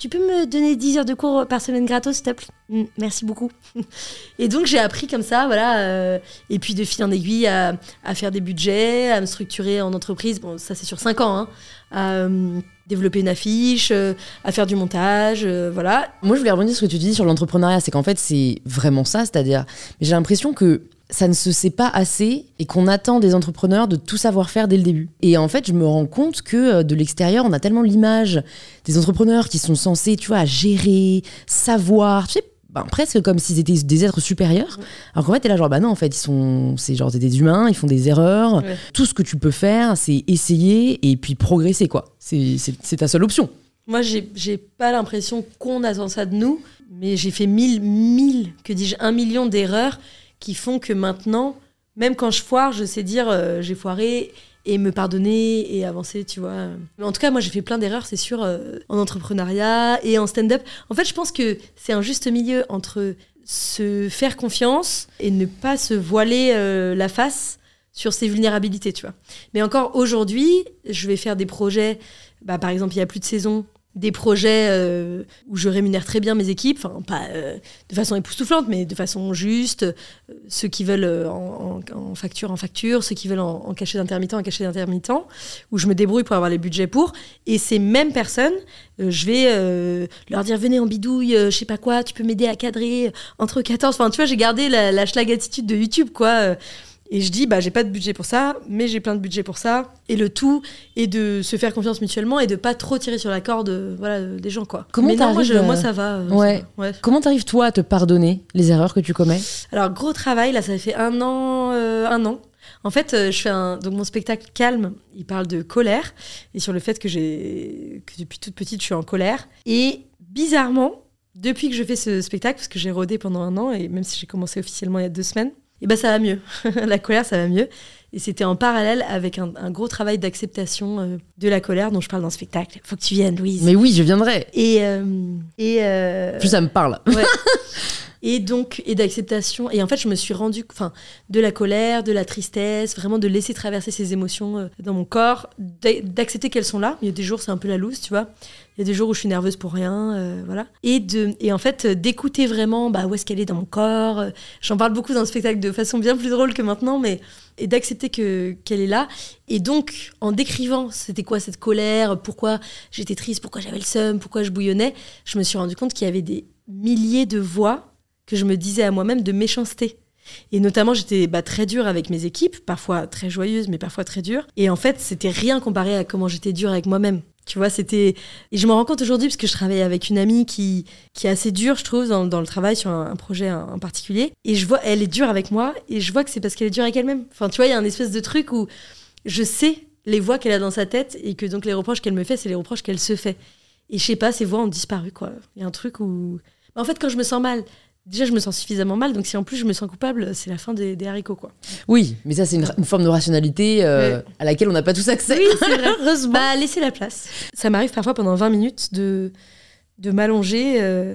Tu peux me donner 10 heures de cours par semaine gratos, s'il te plaît? Mm, Merci beaucoup. et donc, j'ai appris comme ça, voilà. et puis, de fil en aiguille, à, faire des budgets, à me structurer en entreprise. Bon, ça, c'est sur 5 ans. Hein développer une affiche, euh, à faire du montage, euh, voilà. Moi, je voulais rebondir sur ce que tu dis sur l'entrepreneuriat, c'est qu'en fait, c'est vraiment ça, c'est-à-dire, j'ai l'impression que ça ne se sait pas assez et qu'on attend des entrepreneurs de tout savoir faire dès le début. Et en fait, je me rends compte que euh, de l'extérieur, on a tellement l'image des entrepreneurs qui sont censés, tu vois, gérer, savoir, tu sais, ben, presque comme s'ils étaient des êtres supérieurs. Alors qu'en fait, t'es là, genre, bah non, en fait, ils sont, c'est genre des humains, ils font des erreurs. Tout ce que tu peux faire, c'est essayer et puis progresser, quoi. C'est ta seule option. Moi, j'ai pas l'impression qu'on attend ça de nous, mais j'ai fait mille, mille, que dis-je, un million d'erreurs qui font que maintenant, même quand je foire, je sais dire euh, j'ai foiré et me pardonner et avancer, tu vois. En tout cas, moi, j'ai fait plein d'erreurs, c'est sûr, euh, en entrepreneuriat et en stand-up. En fait, je pense que c'est un juste milieu entre se faire confiance et ne pas se voiler euh, la face sur ses vulnérabilités, tu vois. Mais encore aujourd'hui, je vais faire des projets, bah, par exemple, il y a plus de saison, des projets euh, où je rémunère très bien mes équipes, enfin pas euh, de façon époustouflante, mais de façon juste. Euh, ceux qui veulent en, facture, en facture, ceux qui veulent en, cachet d'intermittent, en cachet d'intermittent, où je me débrouille pour avoir les budgets pour. Et ces mêmes personnes, je vais leur dire venez en bidouille, je sais pas quoi, tu peux m'aider à cadrer entre 14. Enfin, tu vois, j'ai gardé la, la schlag attitude de YouTube, quoi. Et je dis, bah, j'ai pas de budget pour ça, mais j'ai plein de budget pour ça. Et le tout est de se faire confiance mutuellement et de pas trop tirer sur la corde voilà, des gens. Quoi. Comment mais non, moi, moi, ça va. Euh, ouais. Comment t'arrives, toi, à te pardonner les erreurs que tu commets? Alors, gros travail, là, ça fait un an. Euh, un an. En fait, euh, je fais un. Donc, mon spectacle Calme, il parle de colère et sur le fait que, j'ai, que depuis toute petite, je suis en colère. Et bizarrement, depuis que je fais ce spectacle, parce que j'ai rodé pendant un an, et même si j'ai commencé officiellement il y a deux semaines, et ben ça va mieux. la colère, ça va mieux. Et c'était en parallèle avec un, gros travail d'acceptation euh, de la colère dont je parle dans le spectacle. Faut que tu viennes, Louise. Mais oui, je viendrai. Et, euh, et euh, Plus ça me parle. Ouais. et donc et d'acceptation. Et en fait je me suis rendu enfin de la colère de la tristesse vraiment de laisser traverser ces émotions euh, dans mon corps d'accepter qu'elles sont là. Il y a des jours c'est un peu la loose tu vois. Il y a des jours où je suis nerveuse pour rien euh, voilà. Et de et en fait d'écouter vraiment bah où est-ce qu'elle est dans mon corps euh, j'en parle beaucoup dans le spectacle de façon bien plus drôle que maintenant mais et d'accepter que qu'elle est là. Et donc en décrivant c'était quoi cette colère pourquoi j'étais triste pourquoi j'avais le seum pourquoi je bouillonnais je me suis rendu compte qu'il y avait des milliers de voix que je me disais à moi-même de méchanceté. Et notamment, j'étais bah, très dure avec mes équipes, parfois très joyeuse, mais parfois très dure. Et en fait, c'était rien comparé à comment j'étais dure avec moi-même. Tu vois, c'était. Et je me rends compte aujourd'hui, parce que je travaille avec une amie qui, qui est assez dure, je trouve, dans, le travail sur un, projet en, particulier. Et je vois, elle est dure avec moi, et je vois que c'est parce qu'elle est dure avec elle-même. Enfin, tu vois, il y a un espèce de truc où je sais les voix qu'elle a dans sa tête, et que donc les reproches qu'elle me fait, c'est les reproches qu'elle se fait. Et je sais pas, ces voix ont disparu, quoi. Il y a un truc où. En fait, quand je me sens mal, déjà je me sens suffisamment mal, donc si en plus je me sens coupable, c'est la fin des, haricots quoi. Oui, mais ça c'est une, forme de rationalité euh, à laquelle on n'a pas tous accès. Oui, c'est vrai. Heureusement. Bah laisser la place. Ça m'arrive parfois pendant 20 minutes de, de m'allonger euh,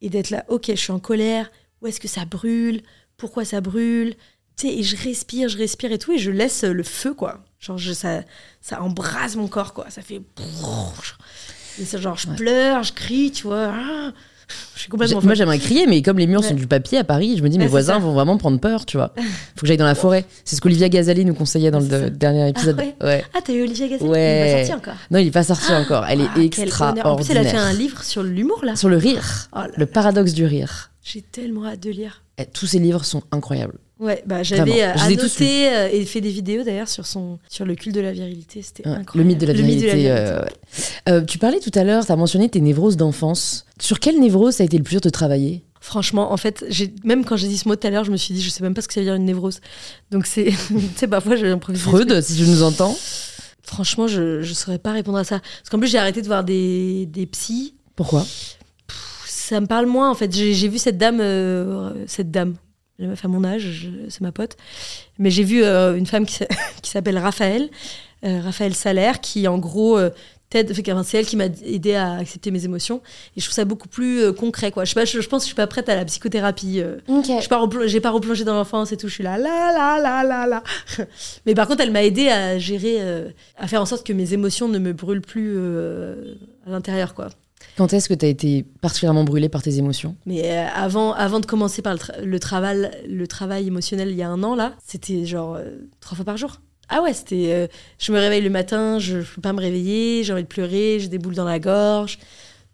et d'être là, ok, je suis en colère, où est-ce que ça brûle, pourquoi ça brûle, tu sais, et je respire, je respire et tout, et je laisse le feu quoi. Genre je, ça, ça embrase mon corps quoi, ça fait... Et ça, genre je pleure, je crie, tu vois. Ah moi, j'aimerais crier, mais comme les murs sont du papier à Paris, je me dis, mes voisins vont vraiment prendre peur, tu vois. Faut que j'aille dans la forêt. C'est ce qu'Olivia Gazali nous conseillait dans le dernier épisode. Ah, ouais. ah t'as eu Olivia Gazali ouais. Il est pas sorti encore. Non, il est pas sorti ah, encore. Elle est ah, extraordinaire. En plus, elle a fait un livre sur l'humour, là. Sur le rire. Oh le paradoxe du rire. J'ai tellement hâte de lire. tous ces livres sont incroyables. Ouais, bah j'avais euh, annoté euh, et fait des vidéos d'ailleurs sur son sur le culte de la virilité. C'était Ouais, incroyable. le mythe de la virilité. de la euh, ouais. Euh, tu parlais tout à l'heure, tu as mentionné tes névroses d'enfance. Sur quelle névrose ça a été le plus dur de travailler? Franchement, en fait, même quand j'ai dit ce mot tout à l'heure, je me suis dit, je sais même pas ce que ça veut dire une névrose. Donc c'est, tu sais, parfois j'ai l'impression. Freud, si tu nous entends. Franchement, je je saurais pas répondre à ça. Parce qu'en plus, j'ai arrêté de voir des des psys. Pourquoi? Ça me parle moins en fait. J'ai j'ai vu cette dame, euh, cette dame, la meuf à mon âge, c'est ma pote. Mais j'ai vu euh, une femme qui s'a- qui s'appelle Raphaël, euh, Raphaël Salaire, qui en gros euh, t'aide. C'est elle qui m'a aidé à accepter mes émotions. Et je trouve ça beaucoup plus euh, concret quoi. Je sais pas, je, je pense que je suis pas prête à la psychothérapie. je replo- j'ai pas replongé dans l'enfance et tout. Je suis là, là, là, là, là, là. Mais par contre, elle m'a aidé à gérer, à faire en sorte que mes émotions ne me brûlent plus à l'intérieur, quoi. Quand est-ce que tu as été particulièrement brûlée par tes émotions? Mais euh, avant, avant de commencer par le, tra- le travail, le travail émotionnel il y a un an là, c'était genre euh, trois fois par jour. Ah ouais, c'était. euh, je me réveille le matin, je ne peux pas me réveiller, j'ai envie de pleurer, j'ai des boules dans la gorge.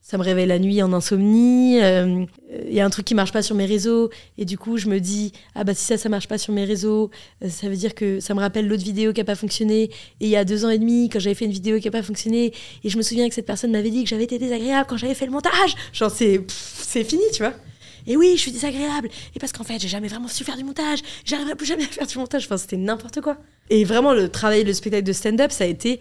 Ça me réveille la nuit en insomnie. euh, Il y a un truc qui marche pas sur mes réseaux. Et du coup, je me dis, ah bah si ça, ça marche pas sur mes réseaux, euh, ça veut dire que ça me rappelle l'autre vidéo qui a pas fonctionné. Et il y a deux ans et demi, quand j'avais fait une vidéo qui a pas fonctionné, et je me souviens que cette personne m'avait dit que j'avais été désagréable quand j'avais fait le montage. Genre, c'est c'est fini, tu vois. Et oui, je suis désagréable. Et parce qu'en fait, j'ai jamais vraiment su faire du montage. J'arriverai plus jamais à faire du montage. Enfin, c'était n'importe quoi. Et vraiment, le travail, le spectacle de stand-up, ça a été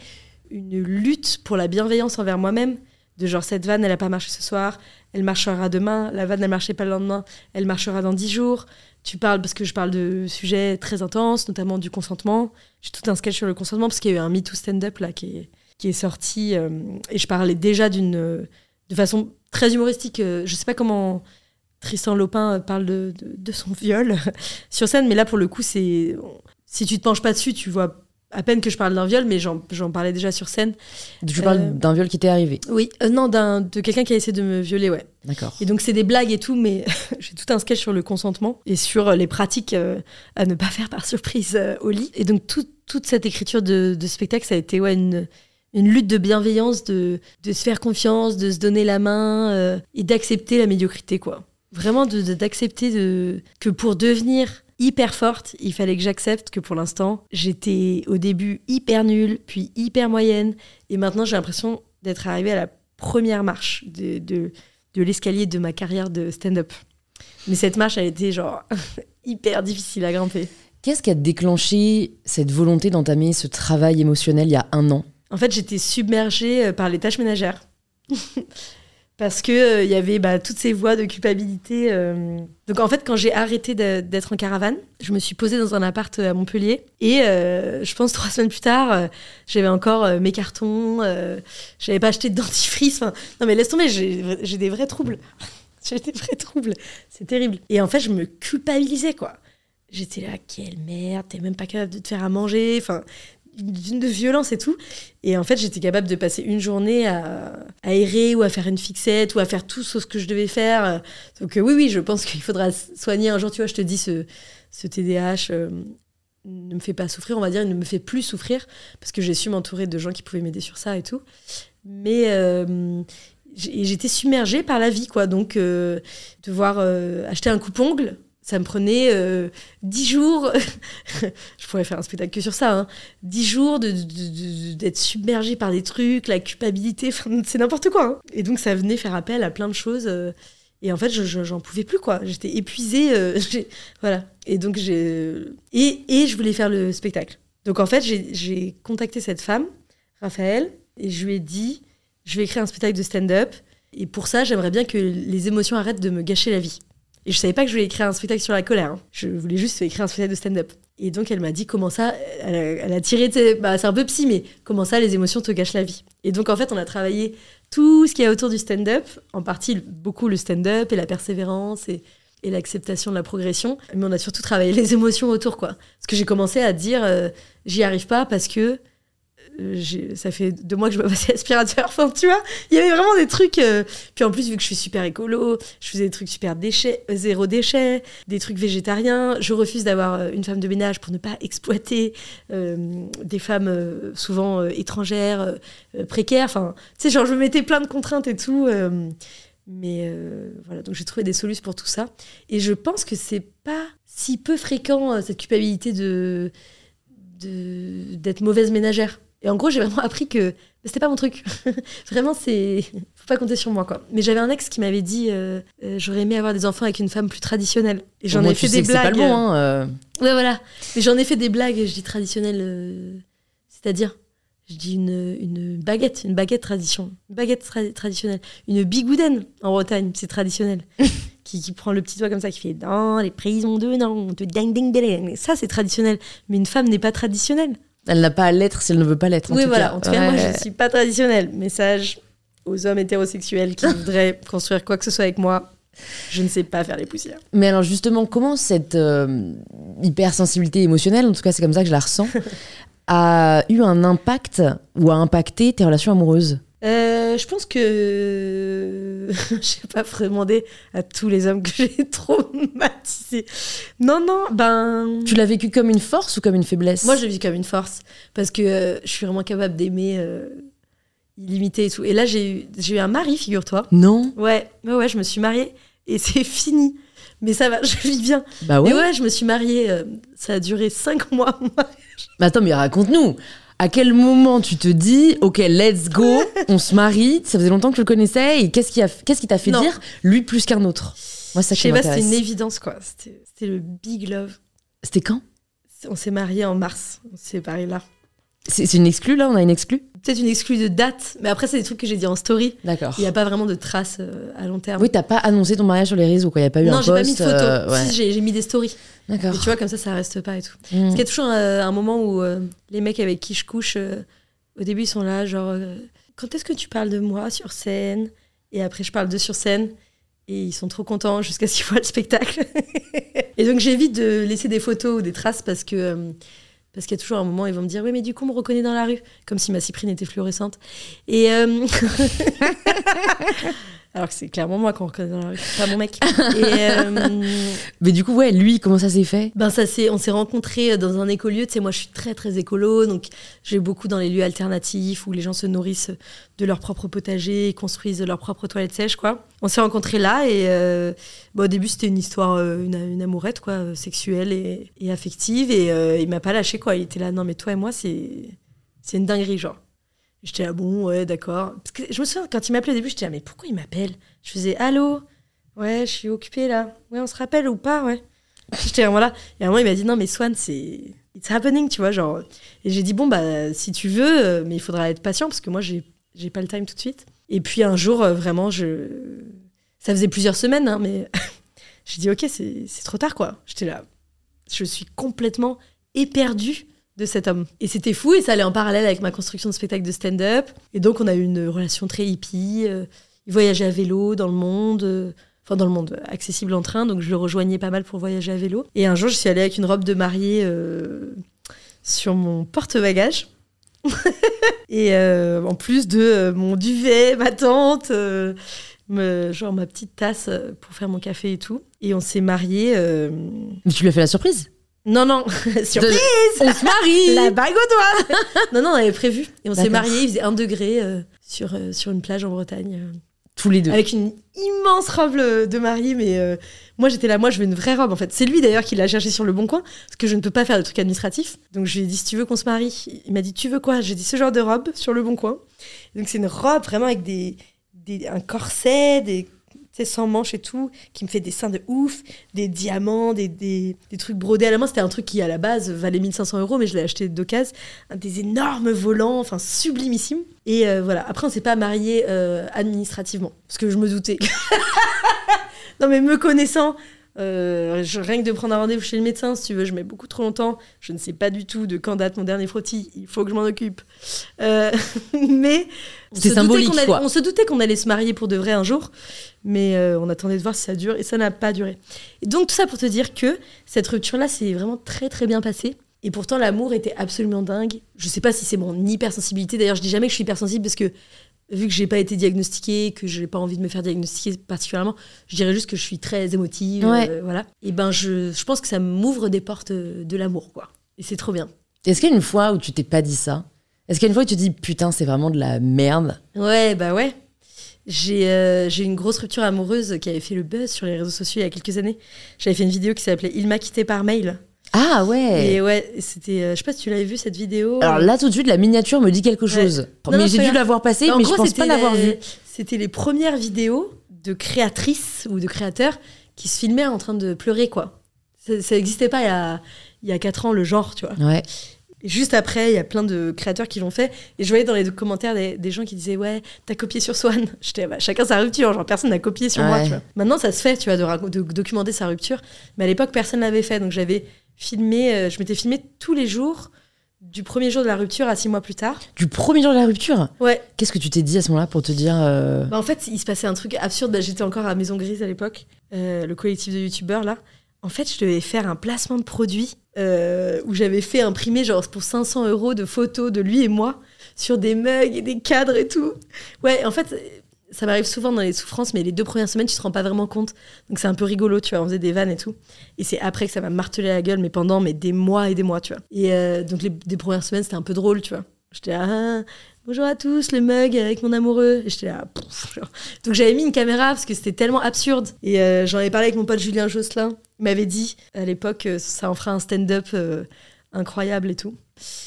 une lutte pour la bienveillance envers moi-même. De genre, cette vanne, elle a pas marché ce soir, elle marchera demain. La vanne, elle marchait pas le lendemain, elle marchera dans dix jours. Tu parles, parce que je parle de sujets très intenses, notamment du consentement. J'ai tout un sketch sur le consentement, parce qu'il y a eu un Me Too stand-up là qui est, qui est sorti. euh, et je parlais déjà d'une. euh, de façon très humoristique. euh, je sais pas comment Tristan Lopin euh, parle de, de, de son viol sur scène, mais là, pour le coup, c'est. Si tu te penches pas dessus, tu vois à peine que je parle d'un viol, mais j'en parlais déjà sur scène. Tu parles Euh, d'un viol qui t'est arrivé? Oui, euh, non, de quelqu'un qui a essayé de me violer, ouais. D'accord. Et donc, c'est des blagues et tout, mais j'ai tout un sketch sur le consentement et sur euh, les pratiques euh, à ne pas faire par surprise au lit. Et donc, tout- toute cette écriture de, de spectacle, ça a été ouais, une, une lutte de bienveillance, de, de se faire confiance, de se donner la main et d'accepter la médiocrité, quoi. Vraiment, d'accepter de, que pour devenir hyper forte, il fallait que j'accepte que pour l'instant, j'étais au début hyper nulle, puis hyper moyenne, et maintenant j'ai l'impression d'être arrivée à la première marche de, de, de l'escalier de ma carrière de stand-up. Mais cette marche a été genre hyper difficile à grimper. Qu'est-ce qui a déclenché cette volonté d'entamer ce travail émotionnel il y a un an? En fait, j'étais submergée euh, par les tâches ménagères. Parce que euh, il y avait bah, toutes ces voies de culpabilité. euh. Donc en fait, quand j'ai arrêté d'être en caravane, je me suis posée dans un appart à Montpellier. Et euh, je pense trois semaines plus tard, euh, j'avais encore euh, mes cartons. euh, j'avais pas acheté de dentifrice. Non mais laisse tomber, j'ai des vrais troubles. j'ai des vrais troubles. C'est terrible. Et en fait, je me culpabilisais quoi. J'étais là, quelle merde, t'es même pas capable de te faire à manger. De violence et tout. Et en fait, j'étais capable de passer une journée à, à errer ou à faire une fixette ou à faire tout ce que je devais faire. Donc euh, oui, oui, je pense qu'il faudra soigner un jour. Tu vois, je te dis, ce, ce TDAH euh, ne me fait pas souffrir, on va dire, il ne me fait plus souffrir parce que j'ai su m'entourer de gens qui pouvaient m'aider sur ça et tout. Mais euh, j'étais submergée par la vie, quoi. Donc, devoir acheter un coupe-ongle, ça me prenait euh, 10 jours. je pourrais faire un spectacle que sur ça. Hein. 10 jours de- de- d'être submergée par des trucs, la culpabilité, c'est n'importe quoi. hein. Et donc, ça venait faire appel à plein de choses. euh, et en fait, je- je- j'en pouvais plus, quoi. J'étais épuisée. euh, voilà. Et donc. Et, et je voulais faire le spectacle. Donc, en fait, j'ai- j'ai contacté cette femme, Raphaël, et je lui ai dit je vais écrire un spectacle de stand-up. Et pour ça, j'aimerais bien que les émotions arrêtent de me gâcher la vie. Et je savais pas que je voulais écrire un spectacle sur la colère. hein. Je voulais juste écrire un spectacle de stand-up. Et donc, elle m'a dit comment ça Elle a, tiré. Bah, c'est un peu psy, mais comment ça les émotions te gâchent la vie? Et donc, en fait, on a travaillé tout ce qu'il y a autour du stand-up, en partie beaucoup le stand-up et la persévérance et, l'acceptation de la progression. Mais on a surtout travaillé les émotions autour, quoi. Parce que j'ai commencé à dire euh, j'y arrive pas parce que ça fait deux mois que je me passe aspirateur. Enfin, tu vois, il y avait vraiment des trucs. euh, Puis en plus, vu que je suis super écolo, je faisais des trucs super déchets, euh, zéro déchet, des trucs végétariens. Je refuse d'avoir euh, une femme de ménage pour ne pas exploiter des femmes souvent étrangères, précaires. Enfin, tu sais, genre, je me mettais plein de contraintes et tout. Mais voilà, donc j'ai trouvé des solutions pour tout ça. Et je pense que c'est pas si peu fréquent cette culpabilité de- d'être mauvaise ménagère. Et en gros, j'ai vraiment appris que c'était pas mon truc. vraiment, c'est faut pas compter sur moi quoi. Mais j'avais un ex qui m'avait dit euh, euh, j'aurais aimé avoir des enfants avec une femme plus traditionnelle. Et j'en ai tu fait sais des que c'est pas blagues. le bon, hein, euh. Ouais, voilà. Mais j'en ai fait des blagues, je dis traditionnelles, euh, c'est-à-dire, je dis une, une baguette, une baguette tradition, une baguette tra- traditionnelle, une bigouden en Bretagne, c'est traditionnel. qui, qui prend le petit doigt comme ça, qui fait dans les prisons de non, de ding ding ding. Ça, c'est traditionnel. Mais une femme n'est pas traditionnelle. Elle n'a pas à l'être si elle ne veut pas l'être. oui, tout voilà. cas. En tout cas, moi, je suis pas traditionnelle. Message aux hommes hétérosexuels qui voudraient construire quoi que ce soit avec moi. Je ne sais pas faire les poussières. Mais alors justement, comment cette euh, hypersensibilité émotionnelle, en tout cas c'est comme ça que je la ressens, a eu un impact ou a impacté tes relations amoureuses? Euh, je pense que je sais pas faut demander à tous les hommes que j'ai traumatisés. Non, non, ben Tu l'as vécu comme une force ou comme une faiblesse? Moi je vis comme une force parce que euh, je suis vraiment capable d'aimer euh, illimité et tout. Et là j'ai eu j'ai eu un mari, figure-toi. Non Ouais, ouais, ouais, je me suis mariée et c'est fini. Mais ça va, je vis bien. Bah ouais. Mais ouais, je me suis mariée. euh, ça a duré cinq mois. Mais attends, mais raconte-nous. À quel moment tu te dis, ok, let's go, on se marie, ça faisait longtemps que je le connaissais, et qu'est-ce qui t'a fait Non. dire lui plus qu'un autre? Moi, c'est ça Je sais pas, c'était une évidence quoi. C'était c'était le big love. C'était quand? On s'est mariés en mars. On s'est séparés là. C'est une exclue là On a une exclue? Peut-être une exclue de date, mais après, c'est des trucs que j'ai dit en story. D'accord. Il n'y a pas vraiment de traces euh, à long terme. Oui, t'as pas annoncé ton mariage sur les réseaux, quoi. Il n'y a pas eu non, un j'ai pas mis de post, photos. euh, ouais. Si, j'ai mis des stories. D'accord. Tu vois, comme ça, ça reste pas et tout. Mm. Parce qu'il y a toujours euh, un moment où euh, les mecs avec qui je couche, au début, ils sont là, genre, quand est-ce que tu parles de moi sur scène? Et après, je parle d'eux sur scène. Et ils sont trop contents jusqu'à ce qu'ils voient le spectacle. et donc, j'évite de laisser des photos ou des traces parce que. Parce qu'il y a toujours un moment ils vont me dire Oui, mais du coup, on me reconnaît dans la rue. Comme si ma cyprine était fluorescente. Et. euh, Alors que c'est clairement moi qu'on reconnaît dans la rue, pas mon mec. Et. euh, Mais du coup, ouais, lui, comment ça s'est fait? Ben ça c'est, on s'est rencontrés dans un écolieu. Tu sais, moi je suis très très écolo, donc j'ai beaucoup dans les lieux alternatifs où les gens se nourrissent de leur propre potager, et construisent leur propre toilette sèche, quoi. On s'est rencontrés là et euh, bon, au début c'était une histoire, euh, une, une amourette quoi, euh, sexuelle et, et affective et euh, il m'a pas lâché quoi. Il était là, non mais toi et moi c'est c'est une dinguerie genre. J'étais là, bon, ouais, d'accord. Parce que je me souviens, quand il m'appelait au début, j'étais là, mais pourquoi il m'appelle? Je faisais, allô? Ouais, je suis occupée là. Ouais, on se rappelle ou pas? Ouais. J'étais là, voilà. Et à un moment, il m'a dit, non, mais Swan, c'est. It's happening, tu vois, genre. Et j'ai dit, bon, bah, si tu veux, euh, mais il faudra être patient parce que moi, j'ai j'ai pas le time tout de suite. Et puis un jour, euh, vraiment, je. Ça faisait plusieurs semaines, hein, mais j'ai dit, ok, c'est c'est trop tard, quoi. J'étais là. Je suis complètement éperdue de cet homme. Et c'était fou, et ça allait en parallèle avec ma construction de spectacle de stand-up. Et donc, on a eu une relation très hippie. euh, il voyageait à vélo dans le monde. euh, Enfin, dans le monde, euh, accessible en train. Donc, je le rejoignais pas mal pour voyager à vélo. Et un jour, je suis allée avec une robe de mariée euh, sur mon porte-bagages. et euh, en plus de euh, mon duvet, ma tente, euh, genre ma petite tasse euh, pour faire mon café et tout. Et on s'est mariés. euh, Mais tu lui as fait la surprise? Non, non, surprise On se marie La bague au doigt Non, non, on avait prévu. Et on s'est mariés, il faisait un degré euh, sur, euh, sur une plage en Bretagne. euh, Tous les deux. avec une immense robe euh, de mariée, mais euh, moi j'étais là, moi je veux une vraie robe en fait. C'est lui d'ailleurs qui l'a cherché sur le bon coin, parce que je ne peux pas faire de trucs administratifs. Donc je lui ai dit, si tu veux qu'on se marie, il m'a dit, tu veux quoi? J'ai dit, ce genre de robe sur le bon coin. Donc c'est une robe vraiment avec des, des- un corset, des sais, sans manches et tout, qui me fait des seins de ouf, des diamants, des, trucs brodés à la main. C'était un truc qui, à la base, valait 1500 euros, mais je l'ai acheté d'occasion. Un Des énormes volants, enfin, sublimissime. Et euh, voilà. Après, on s'est pas mariés euh, administrativement, parce que je me doutais. non, mais me connaissant, euh, je- rien que de prendre un rendez-vous chez le médecin, si tu veux, je mets beaucoup trop longtemps. Je ne sais pas du tout de quand date mon dernier frottis. Il faut que je m'en occupe. Euh, mais on se doutait symbolique, qu'on allait- quoi. On se doutait qu'on allait se marier pour de vrai un jour, mais euh, on attendait de voir si ça dure et ça n'a pas duré. Et donc tout ça pour te dire que cette rupture-là s'est vraiment très très bien passée. Et pourtant l'amour était absolument dingue. Je sais pas si c'est mon hypersensibilité. D'ailleurs, je dis jamais que je suis hypersensible parce que vu que j'ai pas été diagnostiquée, que j'ai pas envie de me faire diagnostiquer particulièrement, je dirais juste que je suis très émotive. Ouais. euh, voilà. Et ben je, je pense que ça m'ouvre des portes euh, de l'amour, quoi. Et c'est trop bien. Est-ce qu'il y a une fois où tu t'es pas dit ça? Est-ce qu'il y a une fois où tu te dis putain, c'est vraiment de la merde? Ouais, bah ouais. J'ai euh, une grosse rupture amoureuse qui avait fait le buzz sur les réseaux sociaux il y a quelques années. J'avais fait une vidéo qui s'appelait Il m'a quitté par mail. Ah ouais. Et ouais, c'était. euh, je sais pas si tu l'avais vu cette vidéo. Alors là, tout de suite, la miniature me dit quelque chose. Non, mais j'ai dû l'avoir passé, En mais gros, je pense pas l'avoir les- vu. C'était les premières vidéos de créatrices ou de créateurs qui se filmaient en train de pleurer, quoi. Ça n'existait pas il y, a, il y a 4 ans, le genre, tu vois. Ouais. Et juste après, il y a plein de créateurs qui l'ont fait. Et je voyais dans les commentaires des, des gens qui disaient Ouais, t'as copié sur Swan. J'étais bah, Chacun sa rupture, genre personne n'a copié sur moi. Tu vois. Maintenant, ça se fait, tu vois, de, de documenter sa rupture. Mais à l'époque, personne l'avait fait. Donc j'avais filmé, euh, je m'étais filmé tous les jours, du premier jour de la rupture à six mois plus tard. Du premier jour de la rupture, Ouais. qu'est-ce que tu t'es dit à ce moment-là pour te dire. euh, Bah, en fait, il se passait un truc absurde. Bah, J'étais encore à Maison Grise à l'époque, euh, le collectif de youtubeurs là. En fait, je devais faire un placement de produit euh, où j'avais fait imprimer genre pour 500 euros de photos de lui et moi sur des mugs et des cadres et tout. Ouais, en fait, ça m'arrive souvent dans les souffrances, mais les deux premières semaines, tu te rends pas vraiment compte. Donc c'est un peu rigolo, tu vois. On faisait des vannes et tout. Et c'est après que ça m'a martelé la gueule, mais pendant mais des mois et des mois, tu vois. Et euh, donc les premières semaines, c'était un peu drôle, tu vois. J'étais ah, bonjour à tous, le mug avec mon amoureux. J'étais là, genre. Donc j'avais mis une caméra parce que c'était tellement absurde. Et euh, j'en avais parlé avec mon pote Julien Josselin. Il m'avait dit à l'époque, euh, ça en fera un stand-up incroyable et tout.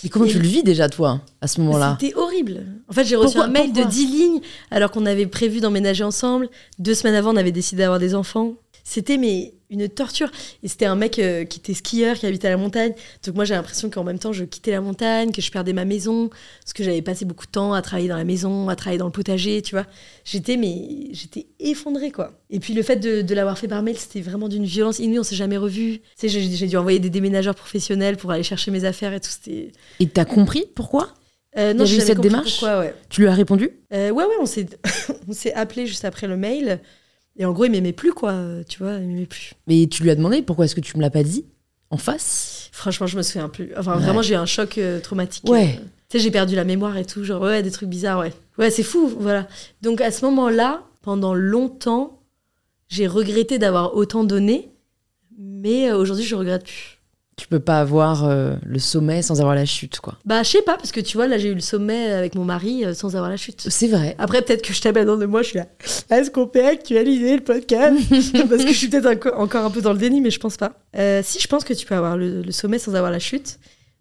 Mais comment Et- tu le vis déjà, toi, à ce moment-là? C'était horrible. En fait, j'ai reçu Pourquoi- un mail de 10 lignes alors qu'on avait prévu d'emménager ensemble. Deux semaines avant, on avait décidé d'avoir des enfants. C'était mais une torture. Et c'était un mec euh, qui était skieur, qui habitait à la montagne. Donc moi, j'ai l'impression qu'en même temps, je quittais la montagne, que je perdais ma maison, parce que j'avais passé beaucoup de temps à travailler dans la maison, à travailler dans le potager, tu vois. J'étais mais j'étais effondrée quoi. Et puis le fait de, de l'avoir fait par mail, c'était vraiment d'une violence inouïe. On s'est jamais revus. Tu sais, j'ai dû envoyer des déménageurs professionnels pour aller chercher mes affaires et tout. C'était Et t'as compris pourquoi? Euh, eu j'ai jamais cette démarche? Pourquoi, ouais. Tu lui as répondu? Euh, ouais, ouais, on s'est, on s'est appelé juste après le mail. Et en gros, il m'aimait plus, quoi. Tu vois, il m'aimait plus. Mais tu lui as demandé pourquoi est-ce que tu me l'as pas dit en face? Franchement, je me souviens plus. Enfin, Ouais. vraiment, j'ai eu un choc euh, traumatique. Ouais. Euh, tu sais, j'ai perdu la mémoire et tout. Genre, ouais, des trucs bizarres, ouais. Ouais, c'est fou, voilà. Donc, à ce moment-là, pendant longtemps, j'ai regretté d'avoir autant donné. Mais euh, aujourd'hui, je regrette plus. Tu peux pas avoir euh, le sommet sans avoir la chute, quoi. Bah, je sais pas, parce que tu vois, là, j'ai eu le sommet avec mon mari euh, sans avoir la chute. C'est vrai. Après, peut-être que je t'appelle dans deux mois, je suis là. Est-ce qu'on peut actualiser le podcast? Parce que je suis peut-être enco- encore un peu dans le déni, mais je pense pas. Euh, si, je pense que tu peux avoir le, le sommet sans avoir la chute.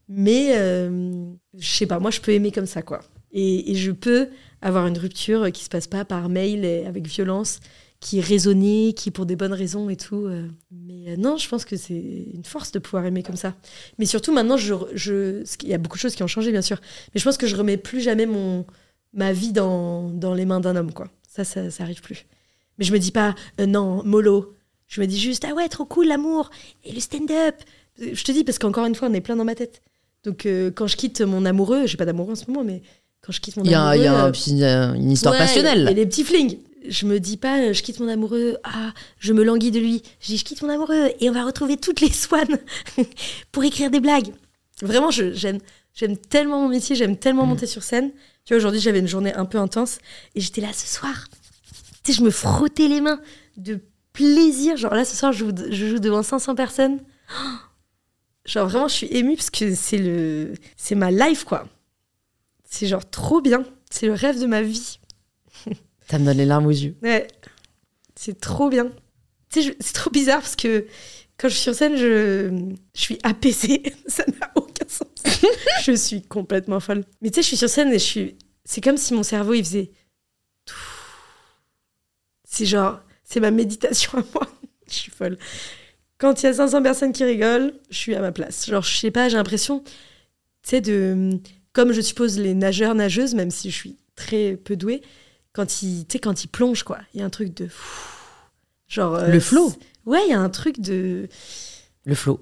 Mais je sais pas, moi, je peux aimer comme ça, quoi. Et, et je peux avoir une rupture qui se passe pas par mail et avec violence, qui est qui est pour des bonnes raisons et tout. euh. Mais euh, non, je pense que c'est une force de pouvoir aimer comme ça. Mais surtout, maintenant, je, je, il y a beaucoup de choses qui ont changé, bien sûr. Mais je pense que je remets plus jamais mon, ma vie dans, dans les mains d'un homme, quoi. Ça, ça, ça arrive plus. Mais je me dis pas, euh, non, mollo. Je me dis juste, ah ouais, trop cool l'amour et le stand-up. Je te dis, parce qu'encore une fois, on est plein dans ma tête. Donc, euh, quand je quitte mon amoureux, j'ai pas d'amoureux en ce moment, mais quand je quitte mon Il y a, amoureux. il y a euh, y une histoire ouais, passionnelle. Et les petits flings. Je me dis pas, euh, je quitte mon amoureux, ah, je me languis de lui. Je dis, je quitte mon amoureux et on va retrouver toutes les swans pour écrire des blagues. Vraiment, j'aime, j'aime tellement mon métier, j'aime tellement Mm. monter sur scène. Tu vois, aujourd'hui, j'avais une journée un peu intense et j'étais là ce soir. Tu sais, je me frottais les mains de plaisir. Genre là, ce soir, je joue, je joue devant 500 personnes. Genre vraiment, je suis émue parce que c'est le, c'est ma life, quoi. C'est genre trop bien. C'est le rêve de ma vie. Ça me donne les larmes aux yeux. Ouais, c'est trop bien. Tu sais, c'est trop bizarre parce que quand je suis sur scène, je, je suis apaisée. Ça n'a aucun sens. je suis complètement folle. Mais tu sais, je suis sur scène et je suis. C'est comme si mon cerveau, il faisait. C'est genre. C'est ma méditation à moi. je suis folle. Quand il y a 500 personnes qui rigolent, je suis à ma place. Genre, je sais pas, j'ai l'impression. Tu sais, de. Comme je suppose les nageurs, nageuses, même si je suis très peu douée, quand sais, quand ils plongent, quoi. Il y a un truc de. Genre. euh, Le flow. Ouais, il y a un truc de. Le flow.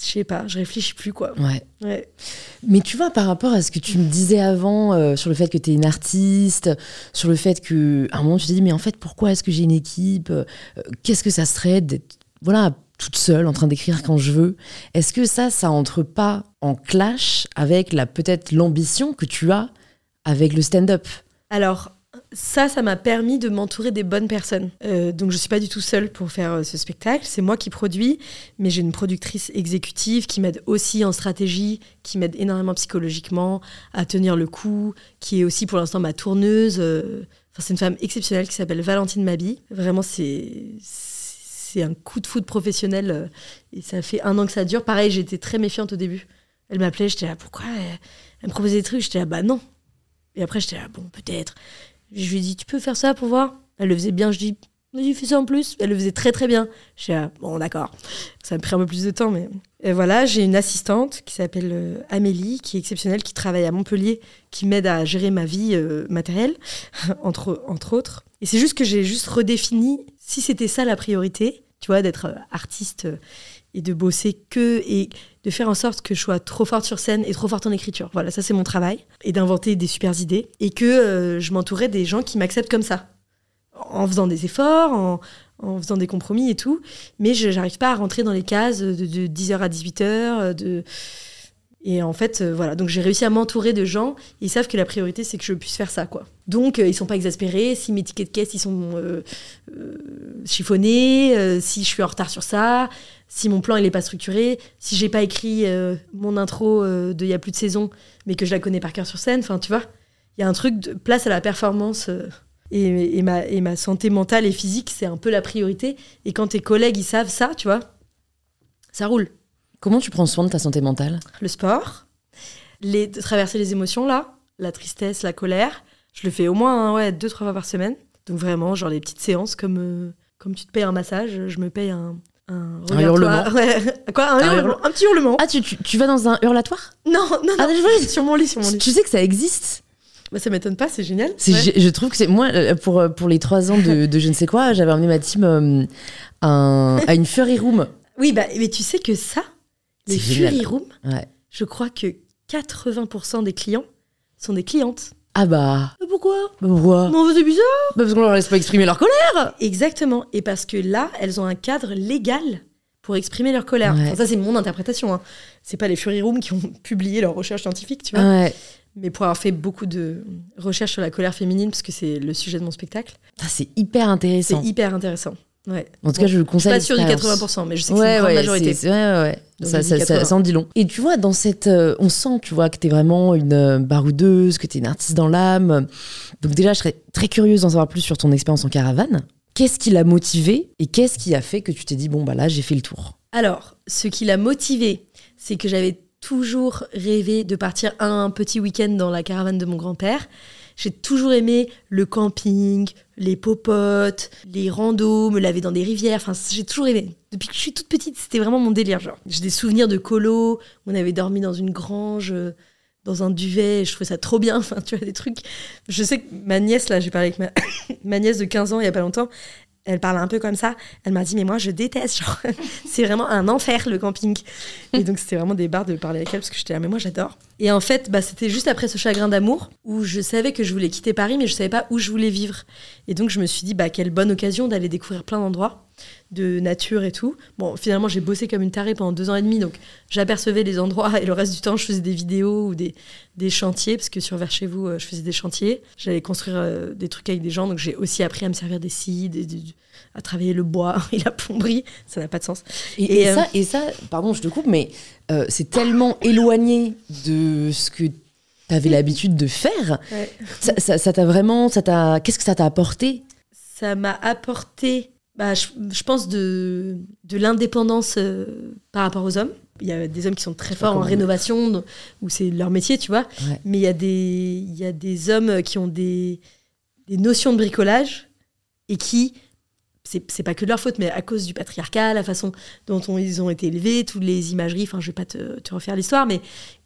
Je sais pas, je réfléchis plus, quoi. Ouais. Ouais. Mais tu vois, par rapport à ce que tu me disais avant euh, sur le fait que tu es une artiste, sur le fait que à un moment tu t'es dit, mais en fait, pourquoi est-ce que j'ai une équipe Euh, Qu'est-ce que ça serait d'être voilà, toute seule en train d'écrire quand je veux? Est-ce que ça, ça entre pas en clash avec la peut-être l'ambition que tu as avec le stand-up? Alors, ça, ça m'a permis de m'entourer des bonnes personnes. Euh, donc, je suis pas du tout seule pour faire euh, ce spectacle. C'est moi qui produis, mais j'ai une productrice exécutive qui m'aide aussi en stratégie, qui m'aide énormément psychologiquement à tenir le coup, qui est aussi pour l'instant ma tourneuse. euh, Enfin, c'est une femme exceptionnelle qui s'appelle Valentine Mabi. Vraiment, c'est c'est un coup de foudre professionnel et ça fait un an que ça dure. Pareil, j'étais très méfiante au début. Elle m'appelait, j'étais là, pourquoi elle, elle me proposait des trucs? J'étais là, bah non. Et après, j'étais là, bon, peut-être. Je lui ai dit, tu peux faire ça pour voir? Elle le faisait bien, je dis, vas-y, fais ça en plus. Elle le faisait très très bien. J'étais là, bon, d'accord. Ça me pris un peu plus de temps, mais. Et voilà, j'ai une assistante qui s'appelle euh, Amélie, qui est exceptionnelle, qui travaille à Montpellier, qui m'aide à gérer ma vie euh, matérielle, entre, entre autres. Et c'est juste que j'ai juste redéfini si c'était ça la priorité, tu vois, d'être euh, artiste et de bosser que et de faire en sorte que je sois trop forte sur scène et trop forte en écriture. Voilà, ça c'est mon travail. Et d'inventer des super idées. Et que euh, je m'entourais des gens qui m'acceptent comme ça. En faisant des efforts, en, en faisant des compromis et tout. Mais je n'arrive pas à rentrer dans les cases de, de 10h à 18h. De... Et en fait, euh, voilà. Donc j'ai réussi à m'entourer de gens. Ils savent que la priorité, c'est que je puisse faire ça, quoi. Donc euh, ils sont pas exaspérés. Si mes tickets de caisse, ils sont euh, euh, chiffonnés, euh, si je suis en retard sur ça, si mon plan il est pas structuré, si j'ai pas écrit euh, mon intro euh, de il y a plus de saison, mais que je la connais par cœur sur scène. Enfin, tu vois, il y a un truc de place à la performance. euh, et, et ma, et ma santé mentale et physique, c'est un peu la priorité. Et quand tes collègues, ils savent ça, tu vois, ça roule. Comment tu prends soin de ta santé mentale? Le sport, les, de traverser les émotions, là, la tristesse, la colère, je le fais au moins hein, ouais, deux, trois fois par semaine. Donc vraiment, genre les petites séances comme, comme tu te payes un massage, je me paye un... Un, hurlement. Ouais. Quoi un, Un hurlement hurlement. Un petit hurlement Ah, tu, tu, tu vas dans un hurlatoire? Non, non, non. Ah, je sur mon lit, sur mon lit. Tu sais que ça existe? Bah, ça m'étonne pas, c'est génial. Ouais. je, trouve que c'est moi euh, pour euh, pour les trois ans de, de je ne sais quoi, j'avais emmené ma team euh, un- à une furry room. Oui, bah, mais tu sais que ça, les. Fury Room, Ouais. je crois que 80% des clients sont des clientes. Ah bah, Mais pourquoi? Bah pourquoi? Non, c'est bizarre. Bah parce qu'on leur laisse pas exprimer leur colère. Exactement. Et parce que là, elles ont un cadre légal pour exprimer leur colère. Ouais. Enfin, ça, c'est mon interprétation. Hein. C'est pas les Fury Room qui ont publié leurs recherches scientifiques, tu vois. Ouais. Mais pour avoir fait beaucoup de recherches sur la colère féminine, parce que c'est le sujet de mon spectacle, Ah, c'est hyper c'est intéressant. hyper intéressant. Ouais. En tout Bon, cas, je le je suis conseille. pas sûre du l'expérience. 80%, mais je sais que c'est une grande ouais, majorité. ouais, ouais. Donc, Ça, je ça, dis ça, 80. ça en dit long. Et tu vois, dans cette. euh, on sent, tu vois, que t'es vraiment une euh, baroudeuse, que t'es une artiste dans l'âme. Donc, déjà, je serais très curieuse d'en savoir plus sur ton expérience en caravane. Qu'est-ce qui l'a motivé et qu'est-ce qui a fait que tu t'es dit, bon, bah là, j'ai fait le tour? Alors, ce qui l'a motivé, c'est que j'avais toujours rêvé de partir un petit week-end dans la caravane de mon grand-père. J'ai toujours aimé le camping, les popotes, les randos, me laver dans des rivières. Enfin, j'ai toujours aimé. Depuis que je suis toute petite, c'était vraiment mon délire. Genre, j'ai des souvenirs de colo. On avait dormi dans une grange, euh, dans un duvet. Je trouvais ça trop bien. Enfin, tu vois des trucs. Je sais que ma nièce là, j'ai parlé avec ma, ma nièce de 15 ans il y a pas longtemps. Elle parle un peu comme ça. Elle m'a dit mais moi je déteste. Genre, c'est vraiment un enfer le camping. Et donc c'était vraiment des barres de parler avec elle parce que j'étais là mais moi j'adore. Et en fait bah, c'était juste après ce chagrin d'amour où je savais que je voulais quitter Paris mais je savais pas où je voulais vivre. Et donc je me suis dit bah quelle bonne occasion d'aller découvrir plein d'endroits de nature et tout. Bon finalement j'ai bossé comme une tarée pendant deux ans et demi donc j'apercevais les endroits et le reste du temps je faisais des vidéos ou des, des chantiers parce que sur vers chez vous euh, je faisais des chantiers. J'allais construire euh, des trucs avec des gens donc j'ai aussi appris à me servir des scies, des- des- à travailler le bois et la plomberie. Ça n'a pas de sens. Et, Et, et euh, ça, et ça, pardon, je te coupe, mais euh, c'est tellement éloigné de ce que tu avais l'habitude de faire. Ça ça- ça t'a vraiment. ça t'a Qu'est-ce que ça t'a apporté? Ça m'a apporté, bah, je, je pense, de, de l'indépendance euh, par rapport aux hommes. Il y a des hommes qui sont très forts en rénovation, d- où c'est leur métier, tu vois. Ouais. Mais il y, a des- il y a des hommes qui ont des, des notions de bricolage et qui, c'est pas que de leur faute, mais à cause du patriarcat, la façon dont on- ils ont été élevés, toutes les imageries, enfin je vais pas te, te refaire l'histoire, mais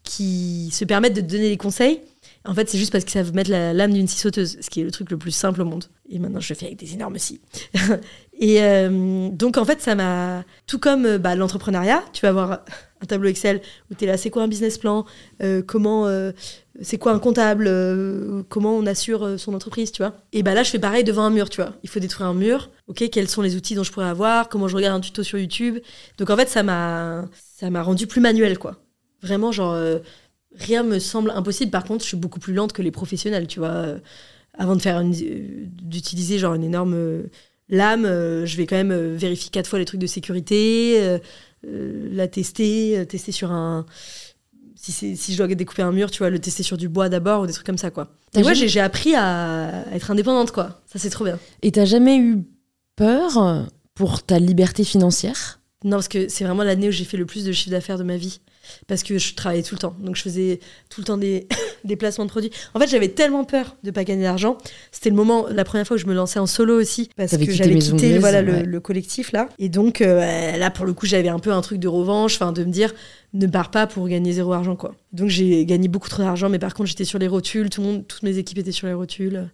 qui se permettent de donner des conseils. En fait, c'est juste parce qu'ils savent mettre la lame d'une scie sauteuse, ce qui est le truc le plus simple au monde. Et maintenant, je le fais avec des énormes scies. et euh, donc, en fait, ça m'a. Tout comme euh, bah, l'entrepreneuriat, tu vas avoir un tableau Excel où tu es là, c'est quoi un business plan Euh, Comment. c'est quoi un comptable Comment on assure son entreprise, tu vois Et bah là, je fais pareil devant un mur, tu vois. Il faut détruire un mur. Ok, quels sont les outils dont je pourrais avoir Comment je regarde un tuto sur YouTube Donc, en fait, ça m'a. Ça m'a rendu plus manuel, quoi. Vraiment, genre. rien me semble impossible. Par contre, je suis beaucoup plus lente que les professionnels, tu vois. Avant de faire euh, d'utiliser genre une énorme euh, lame, euh, je vais quand même vérifier quatre fois les trucs de sécurité, la tester, tester sur un si, si je dois découper un mur, tu vois, le tester sur du bois d'abord ou des trucs comme ça, quoi. Et moi, j'ai appris à être indépendante, quoi. Ça, c'est trop bien. Et t'as jamais eu peur pour ta liberté financière? Non, parce que c'est vraiment l'année où j'ai fait le plus de chiffre d'affaires de ma vie. Parce que je travaillais tout le temps. Donc je faisais tout le temps des, des placements de produits. En fait, j'avais tellement peur de pas gagner d'argent. C'était le moment, la première fois où je me lançais en solo aussi. Parce que j'avais quitté voilà, le, ouais. le collectif là. Et donc euh, là, pour le coup, j'avais un peu un truc de revanche. Enfin, de me dire, ne pars pas pour gagner zéro argent, quoi. Donc j'ai gagné beaucoup trop d'argent. Mais par contre, j'étais sur les rotules. Tout le monde, toutes mes équipes étaient sur les rotules.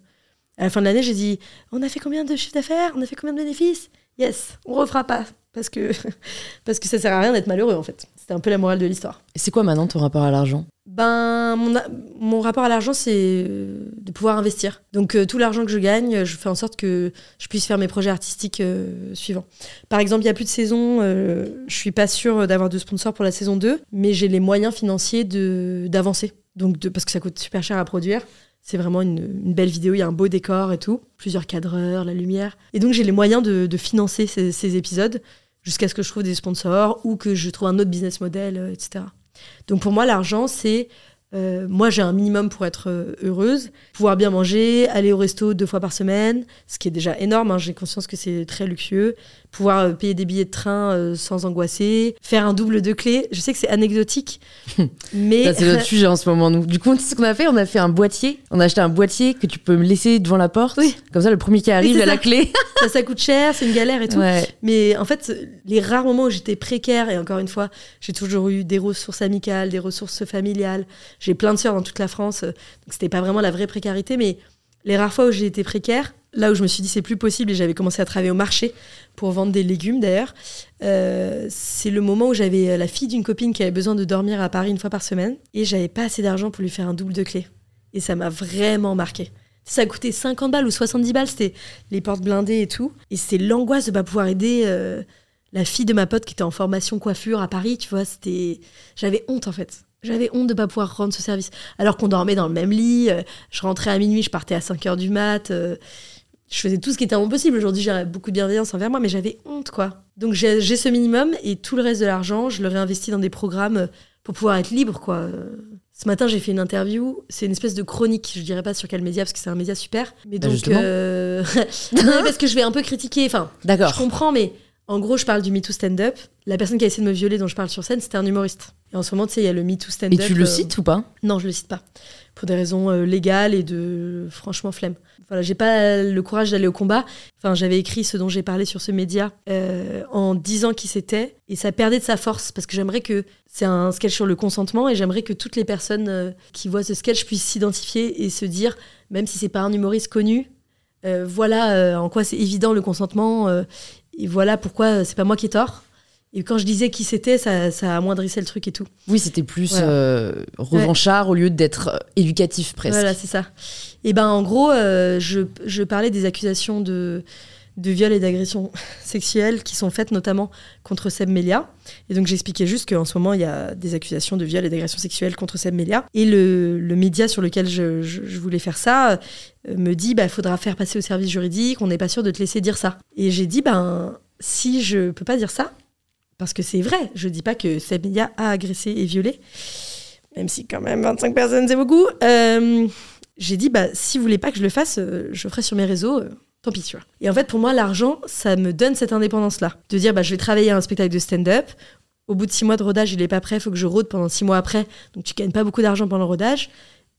À la fin de l'année, j'ai dit, on a fait combien de chiffre d'affaires? On a fait combien de bénéfices? Yes, on refera pas. Parce que, parce que ça sert à rien d'être malheureux, en fait. C'était un peu la morale de l'histoire. Et C'est quoi maintenant ton rapport à l'argent? Ben, mon, mon rapport à l'argent, c'est euh, de pouvoir investir. Donc, euh, tout l'argent que je gagne, je fais en sorte que je puisse faire mes projets artistiques euh, suivants. Par exemple, il n'y a plus de saison, euh, je suis pas sûre d'avoir de sponsor pour la saison 2, mais j'ai les moyens financiers d'avancer. Donc, de, parce que ça coûte super cher à produire. C'est vraiment une, une belle vidéo, il y a un beau décor et tout, plusieurs cadreurs, la lumière. Et donc, j'ai les moyens de, de financer ces, ces épisodes jusqu'à ce que je trouve des sponsors ou que je trouve un autre business model, euh, etc. Donc pour moi, l'argent, c'est... euh, moi, j'ai un minimum pour être euh, heureuse. Pouvoir bien manger, aller au resto deux fois par semaine, ce qui est déjà énorme. hein, j'ai conscience que c'est très luxueux. Pouvoir euh, payer des billets de train euh, sans angoisser. Faire un double de clés. Je sais que c'est anecdotique, mais... C'est notre sujet en ce moment. Nous. Du coup, ce qu'on a fait On a fait un boîtier. On a acheté un boîtier que tu peux me laisser devant la porte. Oui. Comme ça, le premier qui arrive, il a la clé. ça, ça coûte cher, c'est une galère et tout. Ouais. Mais en fait, les rares moments où j'étais précaire, et encore une fois, j'ai toujours eu des ressources amicales, des ressources familiales. J'ai plein de sœurs dans toute la France, euh, donc c'était pas vraiment la vraie précarité, mais les rares fois où j'ai été précaire, là où je me suis dit c'est plus possible et j'avais commencé à travailler au marché pour vendre des légumes d'ailleurs, euh, c'est le moment où j'avais euh, la fille d'une copine qui avait besoin de dormir à Paris une fois par semaine et j'avais pas assez d'argent pour lui faire un double de clé. Et ça m'a vraiment marqué. Ça coûtait 50 balles ou 70 balles, c'était les portes blindées et tout. Et c'est l'angoisse de pas pouvoir aider euh, la fille de ma pote qui était en formation coiffure à Paris, tu vois. C'était, j'avais honte en fait. J'avais honte de pas pouvoir rendre ce service. Alors qu'on dormait dans le même lit, euh, je rentrais à minuit, je partais à 5 heures du mat. euh, je faisais tout ce qui était mon possible. Aujourd'hui, j'ai beaucoup de bienveillance envers moi, mais j'avais honte, quoi. Donc j'ai ce minimum et tout le reste de l'argent, je le réinvestis dans des programmes euh, pour pouvoir être libre, quoi. Ce matin, j'ai fait une interview. C'est une espèce de chronique. Je dirais pas sur quel média parce que c'est un média super. Mais Bah, donc, euh, non, parce que je vais un peu critiquer. Enfin, je D'accord. comprends, mais en gros, je parle du MeToo stand-up. La personne qui a essayé de me violer, dont je parle sur scène, c'était un humoriste. Et en ce moment, tu sais, il y a le MeToo Et stand-up. tu le euh, cites ou pas? Non, je le cite pas. Pour des raisons euh, légales et de franchement flemme. Voilà, j'ai pas le courage d'aller au combat. Enfin, j'avais écrit ce dont j'ai parlé sur ce média euh, en disant qui c'était et ça perdait de sa force parce que j'aimerais que c'est un sketch sur le consentement et j'aimerais que toutes les personnes qui voient ce sketch puissent s'identifier et se dire, même si c'est pas un humoriste connu, euh, voilà euh, en quoi c'est évident le consentement euh, et voilà pourquoi euh, c'est pas moi qui ai tort. Et quand je disais qui c'était, ça, ça amoindrissait le truc et tout. Oui, c'était plus Voilà. euh, revanchard au lieu d'être euh, éducatif presque. Voilà, c'est ça. Et ben en gros, euh, je, je parlais des accusations de, de viol et d'agression sexuelle qui sont faites notamment contre Seb. Et donc j'expliquais juste qu'en ce moment, il y a des accusations de viol et d'agression sexuelle contre Seb. Et le, le média sur lequel je, je- voulais faire ça euh, me dit, bah, il faudra faire passer au service juridique, on n'est pas sûr de te laisser dire ça. Et j'ai dit, ben si je peux pas dire ça, parce que c'est vrai, je dis pas que Seb a agressé et violé, même si quand même 25 personnes c'est beaucoup. Euh, j'ai dit, bah, si vous voulez pas que je le fasse, euh, je ferai sur mes réseaux. Tant pis, tu vois. Et en fait, pour moi, l'argent, ça me donne cette indépendance-là. De dire, bah, je vais travailler à un spectacle de stand-up. Au bout de six mois de rodage, il est pas prêt, il faut que je rôde pendant six mois après. Donc, tu gagnes pas beaucoup d'argent pendant le rodage.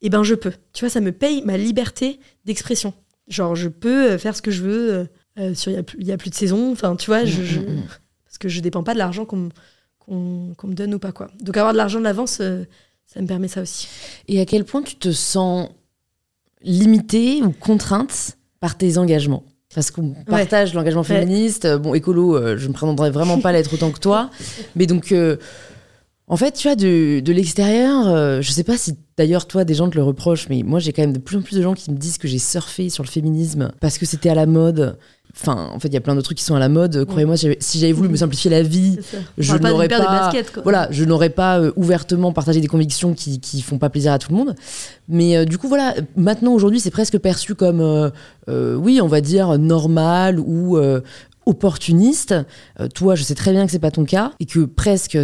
Et ben, je peux. Tu vois, ça me paye ma liberté d'expression. Genre, je peux euh, faire ce que je veux. euh, euh, sur, il y, a plus- il y a plus de saison. Enfin, tu vois, je, Mm, je- mm, mm. parce que je dépends pas de l'argent qu'on me- qu'on me donne ou pas, quoi. Donc, avoir de l'argent de l'avance, euh, ça me permet ça aussi. Et à quel point tu te sens limitée ou contrainte par tes engagements parce qu'on partage l'engagement féministe. Bon, écolo, euh, je ne prétendrai vraiment pas l'être autant que toi. Mais donc, euh, en fait, tu vois, de, de l'extérieur, euh, je sais pas si d'ailleurs, toi, des gens te le reprochent, mais moi, j'ai quand même de plus en plus de gens qui me disent que j'ai surfé sur le féminisme parce que c'était à la mode. Enfin, en fait, il y a plein de trucs qui sont à la mode. Croyez-moi, si j'avais- voulu me simplifier la vie, je pas n'aurais pas- baskets, quoi. voilà, je n'aurais pas euh, ouvertement partagé des convictions qui, qui font pas plaisir à tout le monde. Mais euh, du coup, voilà, maintenant, aujourd'hui, c'est presque perçu comme, euh, oui, on va dire, normal ou, opportuniste. Euh, toi, je sais très bien que c'est pas ton cas et que presque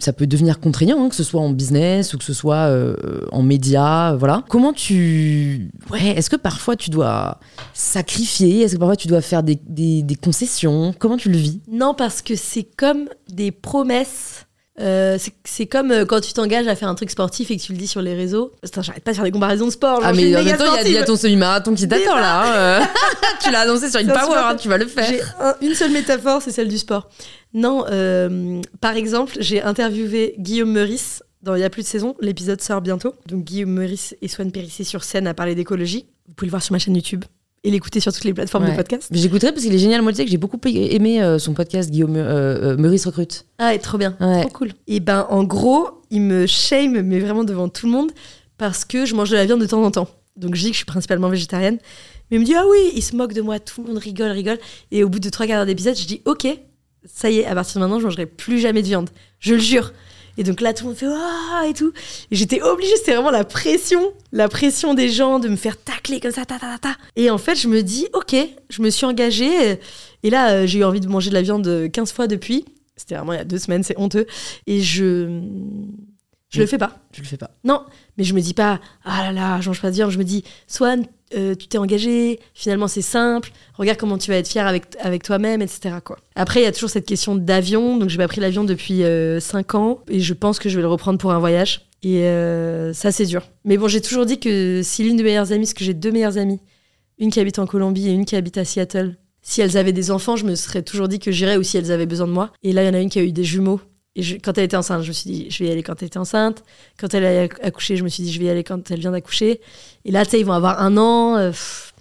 ça peut devenir contraignant, hein, que ce soit en business ou que ce soit euh, en média, euh, voilà. Comment tu, ouais, est-ce que parfois tu dois sacrifier, est-ce que parfois tu dois faire des- des concessions? Comment tu le vis? Non, parce que c'est comme des promesses. Euh, c'est- comme euh, quand tu t'engages à faire un truc sportif et que tu le dis sur les réseaux. J'arrête pas de faire des comparaisons de sport. genre, Ah mais en même temps, il y a- y, ton semi-marathon qui t'attend là. hein, euh. tu l'as annoncé sur une power, hein, tu vas le faire. Un- une seule métaphore, c'est celle du sport. Non, euh, par exemple, j'ai interviewé Guillaume Meurice dans Il y a plus de saison. L'épisode sort bientôt. Donc Guillaume Meurice et Swan Périssé sur scène à parler d'écologie. Vous pouvez le voir sur ma chaîne YouTube et l'écouter sur toutes les plateformes Ouais. de podcast. J'écouterai parce qu'il est génial. Moi, tu sais que j'ai beaucoup aimé euh, son podcast Guillaume euh, euh, Meurice recrute. Ah, et trop bien. Ouais. Trop cool. Et ben, en gros, il me shame, mais vraiment devant tout le monde, parce que je mange de la viande de temps en temps. Donc, je dis que je suis principalement végétarienne. Mais il me dit, ah oui, il se moque de moi, tout le monde rigole, rigole. Et au bout de trois quarts d'heure d'épisode, je dis, ok, ça y est, à partir de maintenant, je mangerai plus jamais de viande. Je le jure. Et donc là, tout le monde fait, ah, et tout. Et j'étais obligée, c'était vraiment la pression, la pression des gens de me faire tacler comme ça, ta, ta, ta, ta. Et en fait, je me dis, ok, je me suis engagée. Et là, euh, j'ai eu envie de manger de la viande euh, 15 fois depuis. C'était vraiment il y a deux semaines, c'est honteux. Et je. Je le fais pas. Tu le fais pas. Non, mais je me dis pas, ah là là, je mange pas de viande. Je me dis, Swan, euh, tu t'es engagé, finalement c'est simple, regarde comment tu vas être fier avec, avec toi-même, etc. Après, il y a toujours cette question d'avion. Donc, j'ai pas pris l'avion depuis 5 ans et je pense que je vais le reprendre pour un voyage. Et euh, ça, c'est dur. Mais bon, j'ai toujours dit que si l'une de mes meilleures amies, parce que j'ai deux meilleures amies, une qui habite en Colombie et une qui habite à Seattle, si elles avaient des enfants, je me serais toujours dit que j'irais ou si elles avaient besoin de moi. Et là, il y en a une qui a eu des jumeaux. Et je- quand elle était enceinte, je me suis dit, je vais y aller quand elle était enceinte. Quand elle a accouché, je me suis dit, je vais y aller quand elle vient d'accoucher. Et là, tu sais, ils vont avoir un an. euh,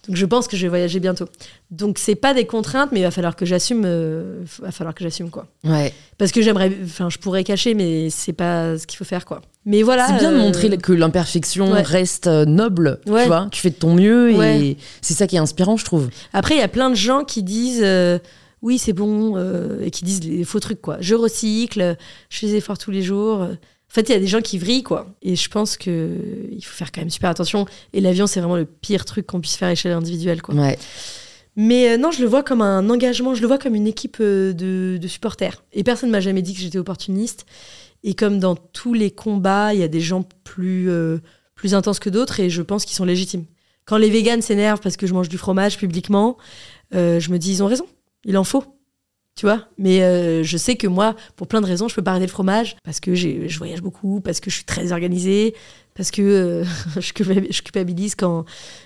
donc je pense que je vais voyager bientôt. Donc c'est pas des contraintes, mais il va falloir que j'assume. euh, va falloir que j'assume quoi. Ouais. Parce que j'aimerais, enfin, je pourrais cacher, mais c'est pas ce qu'il faut faire quoi. Mais voilà. c'est bien de euh, montrer que l'imperfection ouais. reste euh, noble. Ouais. Tu vois, tu fais de ton mieux et Ouais. c'est ça qui est inspirant, je trouve. Après, il y a plein de gens qui disent euh, oui, c'est bon, euh, et qui disent les faux trucs, quoi. Je recycle, je fais des efforts tous les jours. En fait, il y a des gens qui vrillent, quoi. Et je pense que il faut faire quand même super attention. Et l'avion, c'est vraiment le pire truc qu'on puisse faire à échelle individuelle, quoi. Ouais. Mais euh, non, je le vois comme un engagement, je le vois comme une équipe euh, de, de supporters. Et personne ne m'a jamais dit que j'étais opportuniste. Et comme dans tous les combats, il y a des gens plus, euh, plus intenses que d'autres, et je pense qu'ils sont légitimes. Quand les véganes s'énervent parce que je mange du fromage publiquement, je me dis, ils ont raison, il en faut. Tu vois Mais euh, je sais que moi, pour plein de raisons, je peux pas arrêter le fromage, parce que je voyage beaucoup, parce que je suis très organisée, parce que euh, je culpa- je culpabilise quand,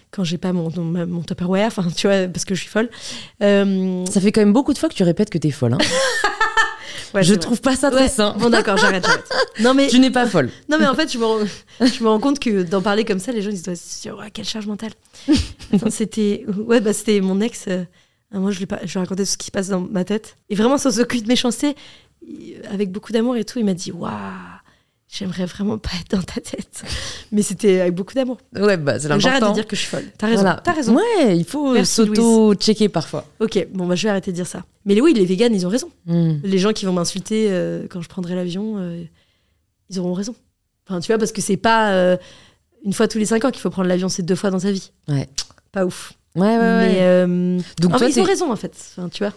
quand j'ai pas mon, mon, mon Tupperware, enfin, tu vois, parce que je suis folle. Euh, Ça fait quand même beaucoup de fois que tu répètes que t'es folle. hein. ouais, je vrai. trouve pas ça très Ouais, sain. Bon, d'accord, j'arrête. Non, mais, Tu n'es pas folle. non, mais en fait, je me, rends, je me rends compte que d'en parler comme ça, les gens ils se disent Ouais, quelle charge mentale. C'était ouais, bah, c'était mon ex. Euh, moi, je lui, je lui racontais tout ce qui se passe dans ma tête. Et vraiment, sans aucune méchanceté, avec beaucoup d'amour et tout, il m'a dit Waouh, j'aimerais vraiment pas être dans ta tête. Mais c'était avec beaucoup d'amour. Ouais, bah c'est Donc, J'arrête de l'important. dire que je suis folle. T'as raison. Voilà. T'as raison. Ouais, il faut s'auto-checker parfois. Ok, bon, bah, je vais arrêter de dire ça. Mais oui, les véganes, ils ont raison. Hmm. les gens qui vont m'insulter euh, quand je prendrai l'avion, euh, ils auront raison. Enfin, tu vois, parce que c'est pas euh, une fois tous les cinq ans qu'il faut prendre l'avion, c'est deux fois dans sa vie. Ouais. Pas ouf. Ouais, ouais, ouais. Mais euh, Donc en toi, fait, ils ont raison, en fait. Enfin, tu vois.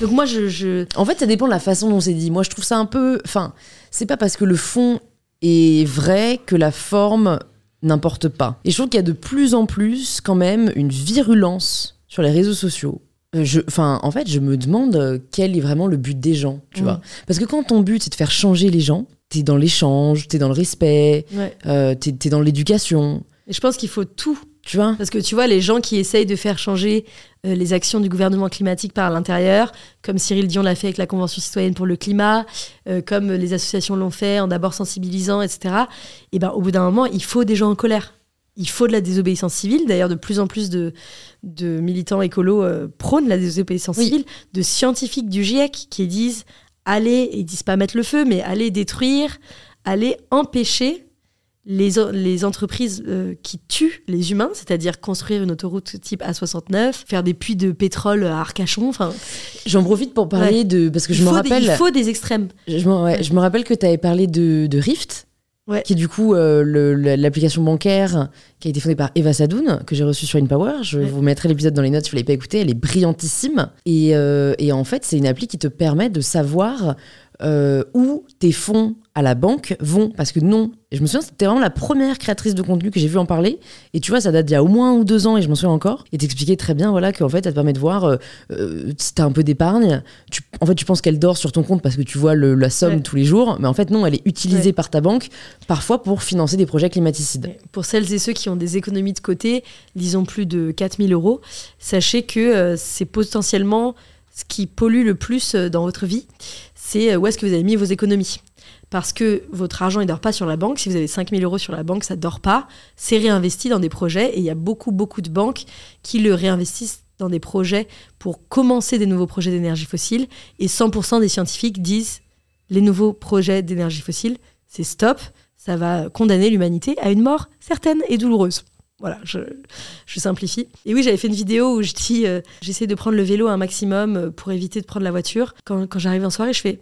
Donc moi, je, je... En fait, ça dépend de la façon dont c'est dit. Moi, je trouve ça un peu. Enfin, c'est pas parce que le fond est vrai que la forme n'importe pas. Et je trouve qu'il y a de plus en plus, quand même, une virulence sur les réseaux sociaux. Euh, Je, enfin, en fait, je me demande euh, quel est vraiment le but des gens, tu Mm. vois. Parce que quand ton but, c'est de faire changer les gens, t'es dans l'échange, t'es dans le respect, Ouais. euh, t'es t'es dans l'éducation, Et je pense qu'il faut tout. Tu vois? Parce que tu vois, les gens qui essayent de faire changer euh, les actions du gouvernement climatique par l'intérieur, comme Cyril Dion l'a fait avec la Convention citoyenne pour le climat, euh, comme les associations l'ont fait en d'abord sensibilisant, etc. Et ben, au bout d'un moment, il faut des gens en colère. Il faut de la désobéissance civile. D'ailleurs, de plus en plus de, de militants écolos euh, prônent la désobéissance Oui. civile, de scientifiques du GIEC qui disent allez, ils disent pas mettre le feu, mais allez détruire, allez empêcher les, les entreprises euh, qui tuent les humains, c'est-à-dire construire une autoroute type A69, faire des puits de pétrole à Arcachon. Enfin, J'en profite pour parler de. Parce que je me faut des, rappelle. il faut des extrêmes. Je me, ouais, rappelle que tu avais parlé de, de Rift Ouais. qui est du coup euh, l'application bancaire qui a été fondée par Eva Sadoun, que j'ai reçue sur InPower. Je Ouais. vous mettrai l'épisode dans les notes si vous ne l'avez pas écouté. Elle est brillantissime. Et, euh, et en fait, c'est une appli qui te permet de savoir euh, où tes fonds à la banque vont. Parce que non, je me souviens, c'était vraiment la première créatrice de contenu que j'ai vu en parler. Et tu vois, ça date d'il y a au moins un ou deux ans, et je m'en souviens encore. Et t'expliquais très bien voilà, qu'en fait, ça te permet de voir euh, euh, si t'as un peu d'épargne. Tu, en fait, tu penses qu'elle dort sur ton compte parce que tu vois le- la somme Ouais. tous les jours. Mais en fait, non, elle est utilisée Ouais. par ta banque, parfois pour financer des projets climaticides. Pour celles et ceux qui ont des économies de côté, disons plus de 4000 euros, sachez que euh, c'est potentiellement ce qui pollue le plus dans votre vie, c'est euh, où est-ce que vous avez mis vos économies? Parce que votre argent, il dort pas sur la banque. Si vous avez 5000 euros sur la banque, ça dort pas. C'est réinvesti dans des projets. Et il y a beaucoup, beaucoup de banques qui le réinvestissent dans des projets pour commencer des nouveaux projets d'énergie fossile. Et 100% des scientifiques disent les nouveaux projets d'énergie fossile, c'est stop. Ça va condamner l'humanité à une mort certaine et douloureuse. Voilà, je, simplifie. Et oui, j'avais fait une vidéo où je dis euh, j'essaie de prendre le vélo un maximum euh, pour éviter de prendre la voiture. Quand, j'arrive en soirée, je fais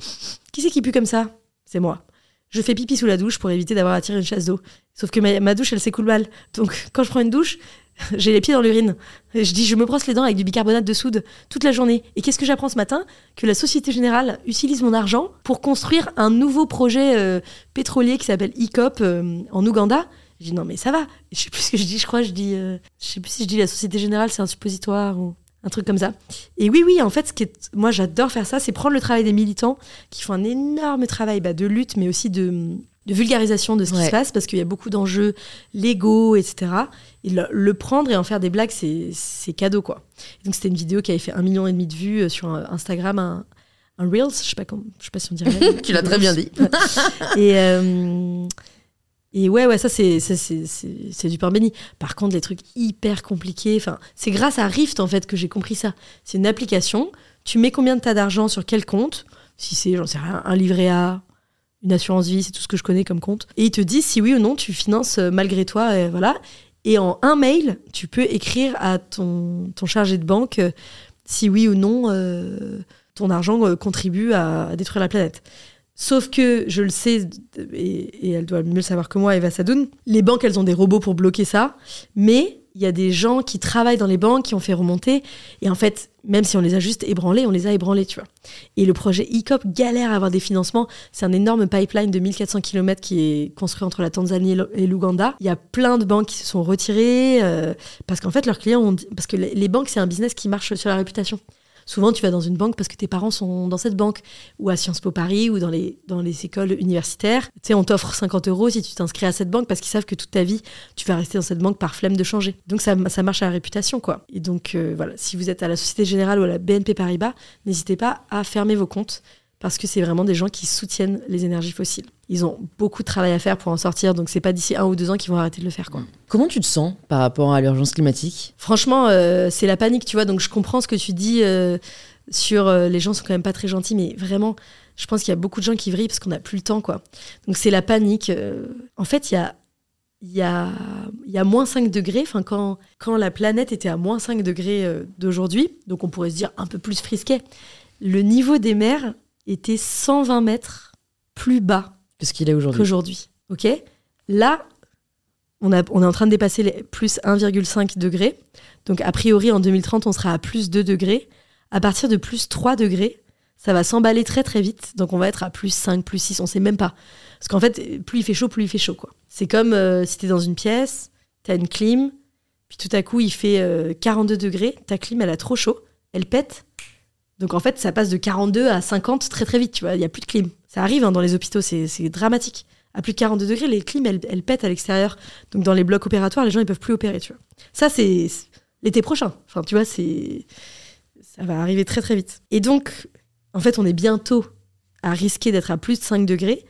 qui c'est qui pue comme ça? C'est moi. Je fais pipi sous la douche pour éviter d'avoir à tirer une chasse d'eau. Sauf que ma, douche, elle s'écoule mal. Donc quand je prends une douche, j'ai les pieds dans l'urine. Je dis je me brosse les dents avec du bicarbonate de soude toute la journée. Et qu'est-ce que j'apprends ce matin? Que la Société Générale utilise mon argent pour construire un nouveau projet euh, pétrolier qui s'appelle ICOP en Ouganda. Je dis non mais ça va. Je sais plus ce que je dis. Je crois je dis euh, je sais plus si je dis la Société Générale c'est un suppositoire ou un truc comme ça. Et oui oui en fait ce qui est moi j'adore faire ça c'est prendre le travail des militants qui font un énorme travail bah, de lutte mais aussi de de vulgarisation de ce qui se passe parce qu'il y a beaucoup d'enjeux légaux etc. Et le, le prendre et en faire des blagues c'est cadeau quoi. Donc c'était une vidéo qui avait fait un million et demi de vues euh, sur Instagram un un Reels, je sais pas comment, je sais pas si on dirait. Tu l'as très bien dit. Et, euh, et ouais, ouais, ça, c'est, c'est, du pain béni. Par contre, les trucs hyper compliqués, c'est grâce à Rift, en fait, que j'ai compris ça. C'est une application, tu mets combien de tas d'argent sur quel compte, si c'est, j'en sais rien, un livret A, une assurance vie, c'est tout ce que je connais comme compte, et ils te disent si oui ou non tu finances euh, malgré toi, et voilà. Et en un mail, tu peux écrire à ton, ton chargé de banque euh, si oui ou non euh, ton argent euh, contribue à détruire la planète. Sauf que je le sais, et, elle doit mieux le savoir que moi, Eva Sadoun, les banques, elles ont des robots pour bloquer ça, mais il y a des gens qui travaillent dans les banques, qui ont fait remonter, et en fait, même si on les a juste ébranlés, on les a ébranlés, tu vois. Et le projet ICOP galère à avoir des financements. C'est un énorme pipeline de 1400 km qui est construit entre la Tanzanie et l'O- et l'Ouganda. Il y a plein de banques qui se sont retirées euh, parce qu'en fait, leurs clients ont Parce que les banques, c'est un business qui marche sur la réputation. Souvent, tu vas dans une banque parce que tes parents sont dans cette banque, ou à Sciences Po Paris, ou dans les, écoles universitaires. Tu sais, on t'offre 50 euros si tu t'inscris à cette banque parce qu'ils savent que toute ta vie, tu vas rester dans cette banque par flemme de changer. Donc, ça, ça marche à la réputation, quoi. Et donc, euh, voilà, si vous êtes à la Société Générale ou à la BNP Paribas, n'hésitez pas à fermer vos comptes parce que c'est vraiment des gens qui soutiennent les énergies fossiles. Ils ont beaucoup de travail à faire pour en sortir, donc c'est pas d'ici un ou deux ans qu'ils vont arrêter de le faire, quoi. Comment tu te sens par rapport à l'urgence climatique? Franchement, euh, c'est la panique, tu vois. Donc je comprends ce que tu dis euh, sur euh, les gens sont quand même pas très gentils, mais vraiment, je pense qu'il y a beaucoup de gens qui vrillent parce qu'on n'a plus le temps, quoi. Donc c'est la panique. En fait, il y a il y a, y a moins 5 degrés, enfin quand, quand la planète était à moins 5 degrés euh, d'aujourd'hui, donc on pourrait se dire un peu plus frisquet, le niveau des mers était 120 mètres plus bas qu'il est aujourd'hui qu'aujourd'hui. Ok? Là, on, a, on est en train de dépasser les plus 1,5 degrés. Donc, a priori, en 2030, on sera à plus 2 degrés. À partir de plus 3 degrés, ça va s'emballer très très vite. Donc, on va être à plus 5, plus 6, on sait même pas. Parce qu'en fait, plus il fait chaud, plus il fait chaud. quoi. C'est comme euh, si tu es dans une pièce, tu as une clim, puis tout à coup, il fait euh, 42 degrés. Ta clim, elle a trop chaud, elle pète. Donc en fait, ça passe de 42 à 50 très très vite, tu vois, il n'y a plus de clim. Ça arrive hein, dans les hôpitaux, c'est dramatique. À plus de 42 degrés, les clims, elles, elles pètent à l'extérieur. Donc dans les blocs opératoires, les gens, ils peuvent plus opérer, tu vois. Ça, c'est c'est l'été prochain. Enfin, tu vois, c'est... Ça va arriver très très vite. Et donc, en fait, on est bientôt à risquer d'être à plus de 5 degrés,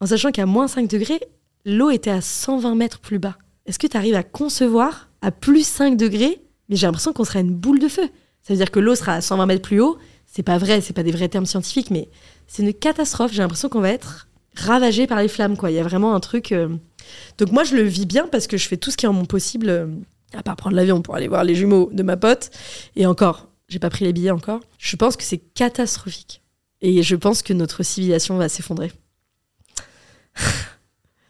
en sachant qu'à moins 5 degrés, l'eau était à 120 mètres plus bas. Est-ce que tu arrives à concevoir à plus 5 degrés? Mais j'ai l'impression qu'on serait une boule de feu. Ça veut dire que l'eau sera à 120 mètres plus haut. C'est pas vrai, c'est pas des vrais termes scientifiques, mais c'est une catastrophe. J'ai l'impression qu'on va être ravagé par les flammes, quoi. Il y a vraiment un truc. euh, Donc moi, je le vis bien parce que je fais tout ce qui est en mon possible, euh, à part prendre l'avion pour aller voir les jumeaux de ma pote. Et encore, j'ai pas pris les billets encore. Je pense que c'est catastrophique. Et je pense que notre civilisation va s'effondrer.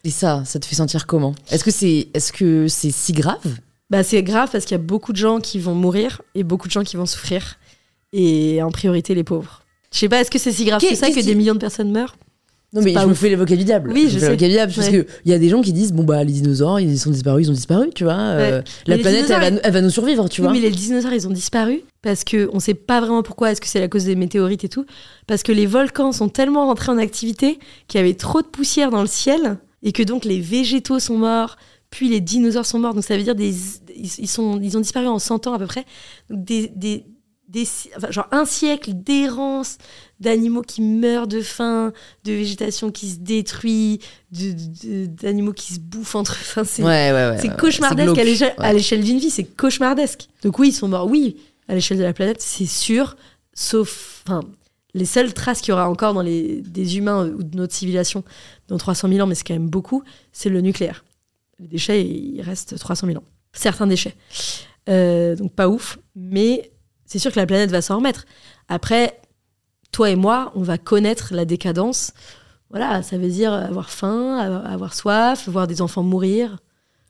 Et ça, ça te fait sentir comment? Est-ce que c'est est -ce c'est si grave? Bah, C'est grave parce qu'il y a beaucoup de gens qui vont mourir et beaucoup de gens qui vont souffrir. Et en priorité, les pauvres. Je sais pas, est-ce que c'est si grave que ça que des millions de personnes meurent? Non mais je me fais l'avocat du diable. Oui, je, sais. L'avocat du diable parce que il y a des gens qui disent bon bah les dinosaures ils sont disparus, ils ont disparu, tu vois. Euh, la planète elle va, nous survivre, tu oui, vois. Mais les dinosaures ils ont disparu parce que on sait pas vraiment pourquoi. Est-ce que c'est la cause des météorites et tout Parce que les volcans sont tellement rentrés en activité qu'il y avait trop de poussière dans le ciel et que donc les végétaux sont morts, puis les dinosaures sont morts. Donc ça veut dire des ils sont ils ont disparu en 100 ans à peu près. Donc des, des des, genre un siècle d'errance, d'animaux qui meurent de faim, de végétation qui se détruit, d'animaux qui se bouffent entre. Enfin, c'est ouais, cauchemardesque à l'échelle d'une vie, c'est cauchemardesque. Donc oui, ils sont morts, oui, à l'échelle de la planète, c'est sûr, sauf. Enfin, les seules traces qu'il y aura encore dans les, des humains ou de notre civilisation dans 300 000 ans, mais c'est quand même beaucoup, c'est le nucléaire. Les déchets, il reste 300 000 ans. Certains déchets. Euh, donc pas ouf, mais c'est sûr que la planète va s'en remettre. Après, toi et moi, on va connaître la décadence. Voilà, ça veut dire avoir faim, avoir soif, voir des enfants mourir.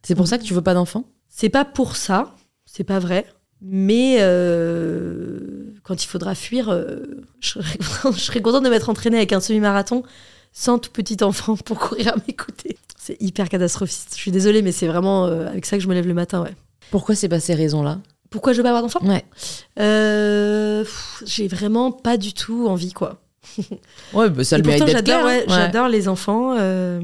C'est pour ça que tu veux pas d'enfants? C'est pas pour ça, c'est pas vrai. Mais euh, quand il faudra fuir, euh, je, serais, contente de m'être entraînée avec un semi-marathon sans tout petit enfant pour courir à mes côtés. C'est hyper catastrophiste. Je suis désolée, mais c'est vraiment euh, avec ça que je me lève le matin, ouais. Pourquoi c'est pas ces raisons-là? Pourquoi je veux pas avoir d'enfant Ouais. Euh, j'ai vraiment pas du tout envie, quoi. ouais, bah ça le mérite j'adore, ouais, j'adore les enfants. Euh,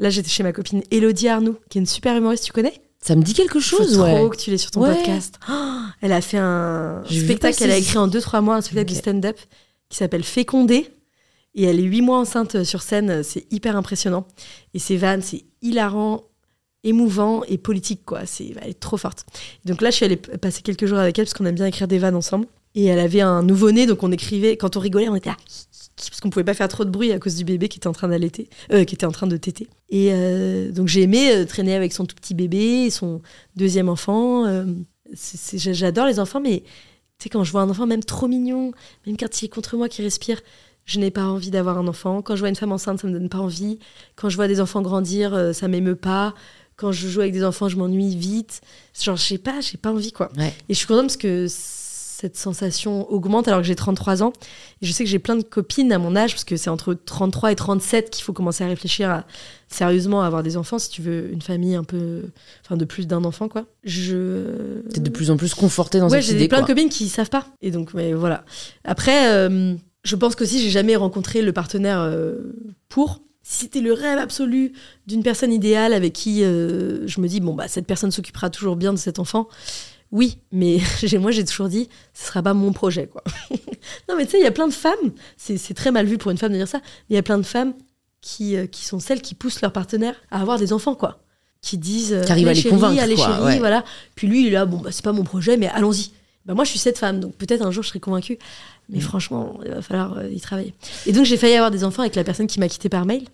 là, j'étais chez ma copine Elodie Arnoux, qui est une super humoriste, tu connais? Ça me dit quelque chose, Faut ouais. trop que tu l'aies sur ton podcast. Oh, elle a fait un spectacle qu'elle a écrit en 2-3 mois, un spectacle de stand-up qui s'appelle Fécondé. Et elle est 8 mois enceinte sur scène, c'est hyper impressionnant. Et ses vannes, c'est hilarant, émouvant et politique, quoi. C'est, elle est trop forte. Donc là, je suis allée passer quelques jours avec elle parce qu'on aime bien écrire des vannes ensemble. Et elle avait un nouveau-né, donc on écrivait, quand on rigolait, on était là, parce qu'on pouvait pas faire trop de bruit à cause du bébé qui était en train d'allaiter, euh, qui était en train de téter. Et euh, donc j'ai aimé euh, traîner avec son tout petit bébé, son deuxième enfant. j'adore les enfants, mais tu sais, quand je vois un enfant même trop mignon, même quand il est contre moi qui respire, je n'ai pas envie d'avoir un enfant. Quand je vois une femme enceinte, ça me donne pas envie. Quand je vois des enfants grandir, ça m'émeut pas quand je joue avec des enfants, je m'ennuie vite. Genre, je sais pas, j'ai pas envie, quoi. Et je suis contente parce que cette sensation augmente alors que j'ai 33 ans. Et je sais que j'ai plein de copines à mon âge, parce que c'est entre 33 et 37 qu'il faut commencer à réfléchir à, sérieusement à avoir des enfants si tu veux une famille un peu. Enfin, de plus d'un enfant, quoi. Je. T'es de plus en plus confortée dans cette idée. Ouais, j'ai plein de copines qui savent pas. Et donc, mais voilà. Après, euh, je pense qu'aussi, j'ai jamais rencontré le partenaire euh, pour si c'était le rêve absolu d'une personne idéale avec qui euh, je me dis, bon, bah, cette personne s'occupera toujours bien de cet enfant, oui, mais moi j'ai toujours dit, ce sera pas mon projet, quoi. non, mais tu sais, il y a plein de femmes, c'est très mal vu pour une femme de dire ça, mais il y a plein de femmes qui, euh, qui sont celles qui poussent leur partenaire à avoir des enfants, quoi. Qui disent, qui arrivent à les convaincre, allez chérie, voilà. Puis lui, il est là, bon, bah, c'est pas mon projet, mais allons-y. Bah, moi, je suis cette femme, donc peut-être un jour je serai convaincue. Mais mm. franchement, il va falloir y travailler. Et donc, j'ai failli avoir des enfants avec la personne qui m'a quitté par mail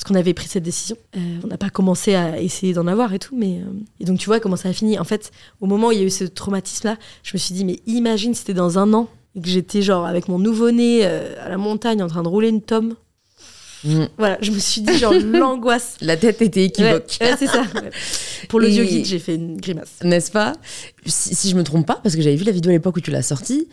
parce qu'on avait pris cette décision. Euh, on n'a pas commencé à essayer d'en avoir et tout, mais euh, et donc tu vois comment ça a fini. En fait, au moment où il y a eu ce traumatisme-là, je me suis dit mais imagine c'était dans un an et que j'étais genre avec mon nouveau-né euh, à la montagne en train de rouler une tome. Mm. Voilà, je me suis dit genre l'angoisse. La tête était équivoque. c'est ça. Pour l'audio guide, j'ai fait une grimace. N'est-ce pas? Si, si, je me trompe pas, parce que j'avais vu la vidéo à l'époque où tu l'as sortie,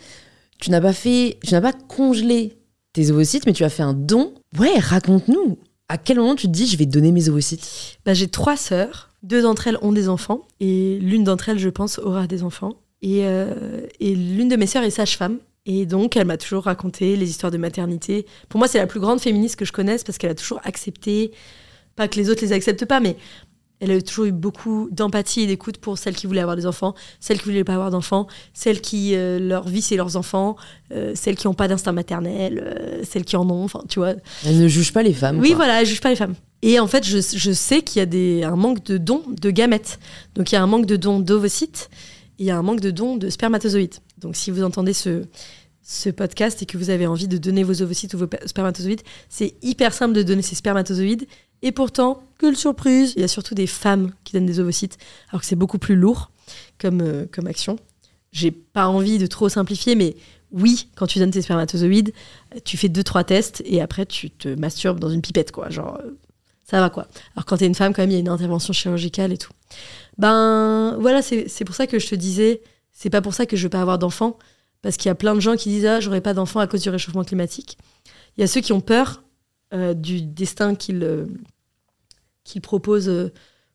tu n'as pas fait, tu n'as pas congelé tes ovocytes, mais tu as fait un don. Ouais, raconte-nous à quel moment tu te dis je vais donner mes ovocytes? Bah, J'ai trois sœurs. Deux d'entre elles ont des enfants et l'une d'entre elles, je pense, aura des enfants. Et, euh, et l'une de mes sœurs est sage-femme. Et donc, elle m'a toujours raconté les histoires de maternité. Pour moi, c'est la plus grande féministe que je connaisse parce qu'elle a toujours accepté, pas que les autres les acceptent pas, mais elle a toujours eu beaucoup d'empathie et d'écoute pour celles qui voulaient avoir des enfants, celles qui voulaient pas avoir d'enfants, celles qui euh, leur vie c'est leurs enfants, euh, celles qui n'ont pas d'instinct maternel, euh, celles qui en ont, enfin tu vois. Elle ne juge pas les femmes. Oui, voilà, elle juge pas les femmes. Et en fait, je, je sais qu'il y a des, un manque de dons de gamètes. Donc il y a un manque de dons d'ovocytes, il y a un manque de dons de spermatozoïdes. Donc si vous entendez ce, ce podcast et que vous avez envie de donner vos ovocytes ou vos spermatozoïdes, c'est hyper simple de donner ces spermatozoïdes. Et pourtant, quelle surprise, il y a surtout des femmes qui donnent des ovocytes, alors que c'est beaucoup plus lourd comme, euh, comme action. J'ai pas envie de trop simplifier, mais oui, quand tu donnes tes spermatozoïdes, tu fais deux trois tests et après tu te masturbes dans une pipette, quoi. Genre, euh, ça va quoi. Alors quand t'es une femme, quand même, il y a une intervention chirurgicale et tout. Ben voilà, c'est pour ça que je te disais, c'est pas pour ça que je veux pas avoir d'enfants, parce qu'il y a plein de gens qui disent ah j'aurai pas d'enfants à cause du réchauffement climatique. Il y a ceux qui ont peur euh, du destin qu'ils euh, proposent euh,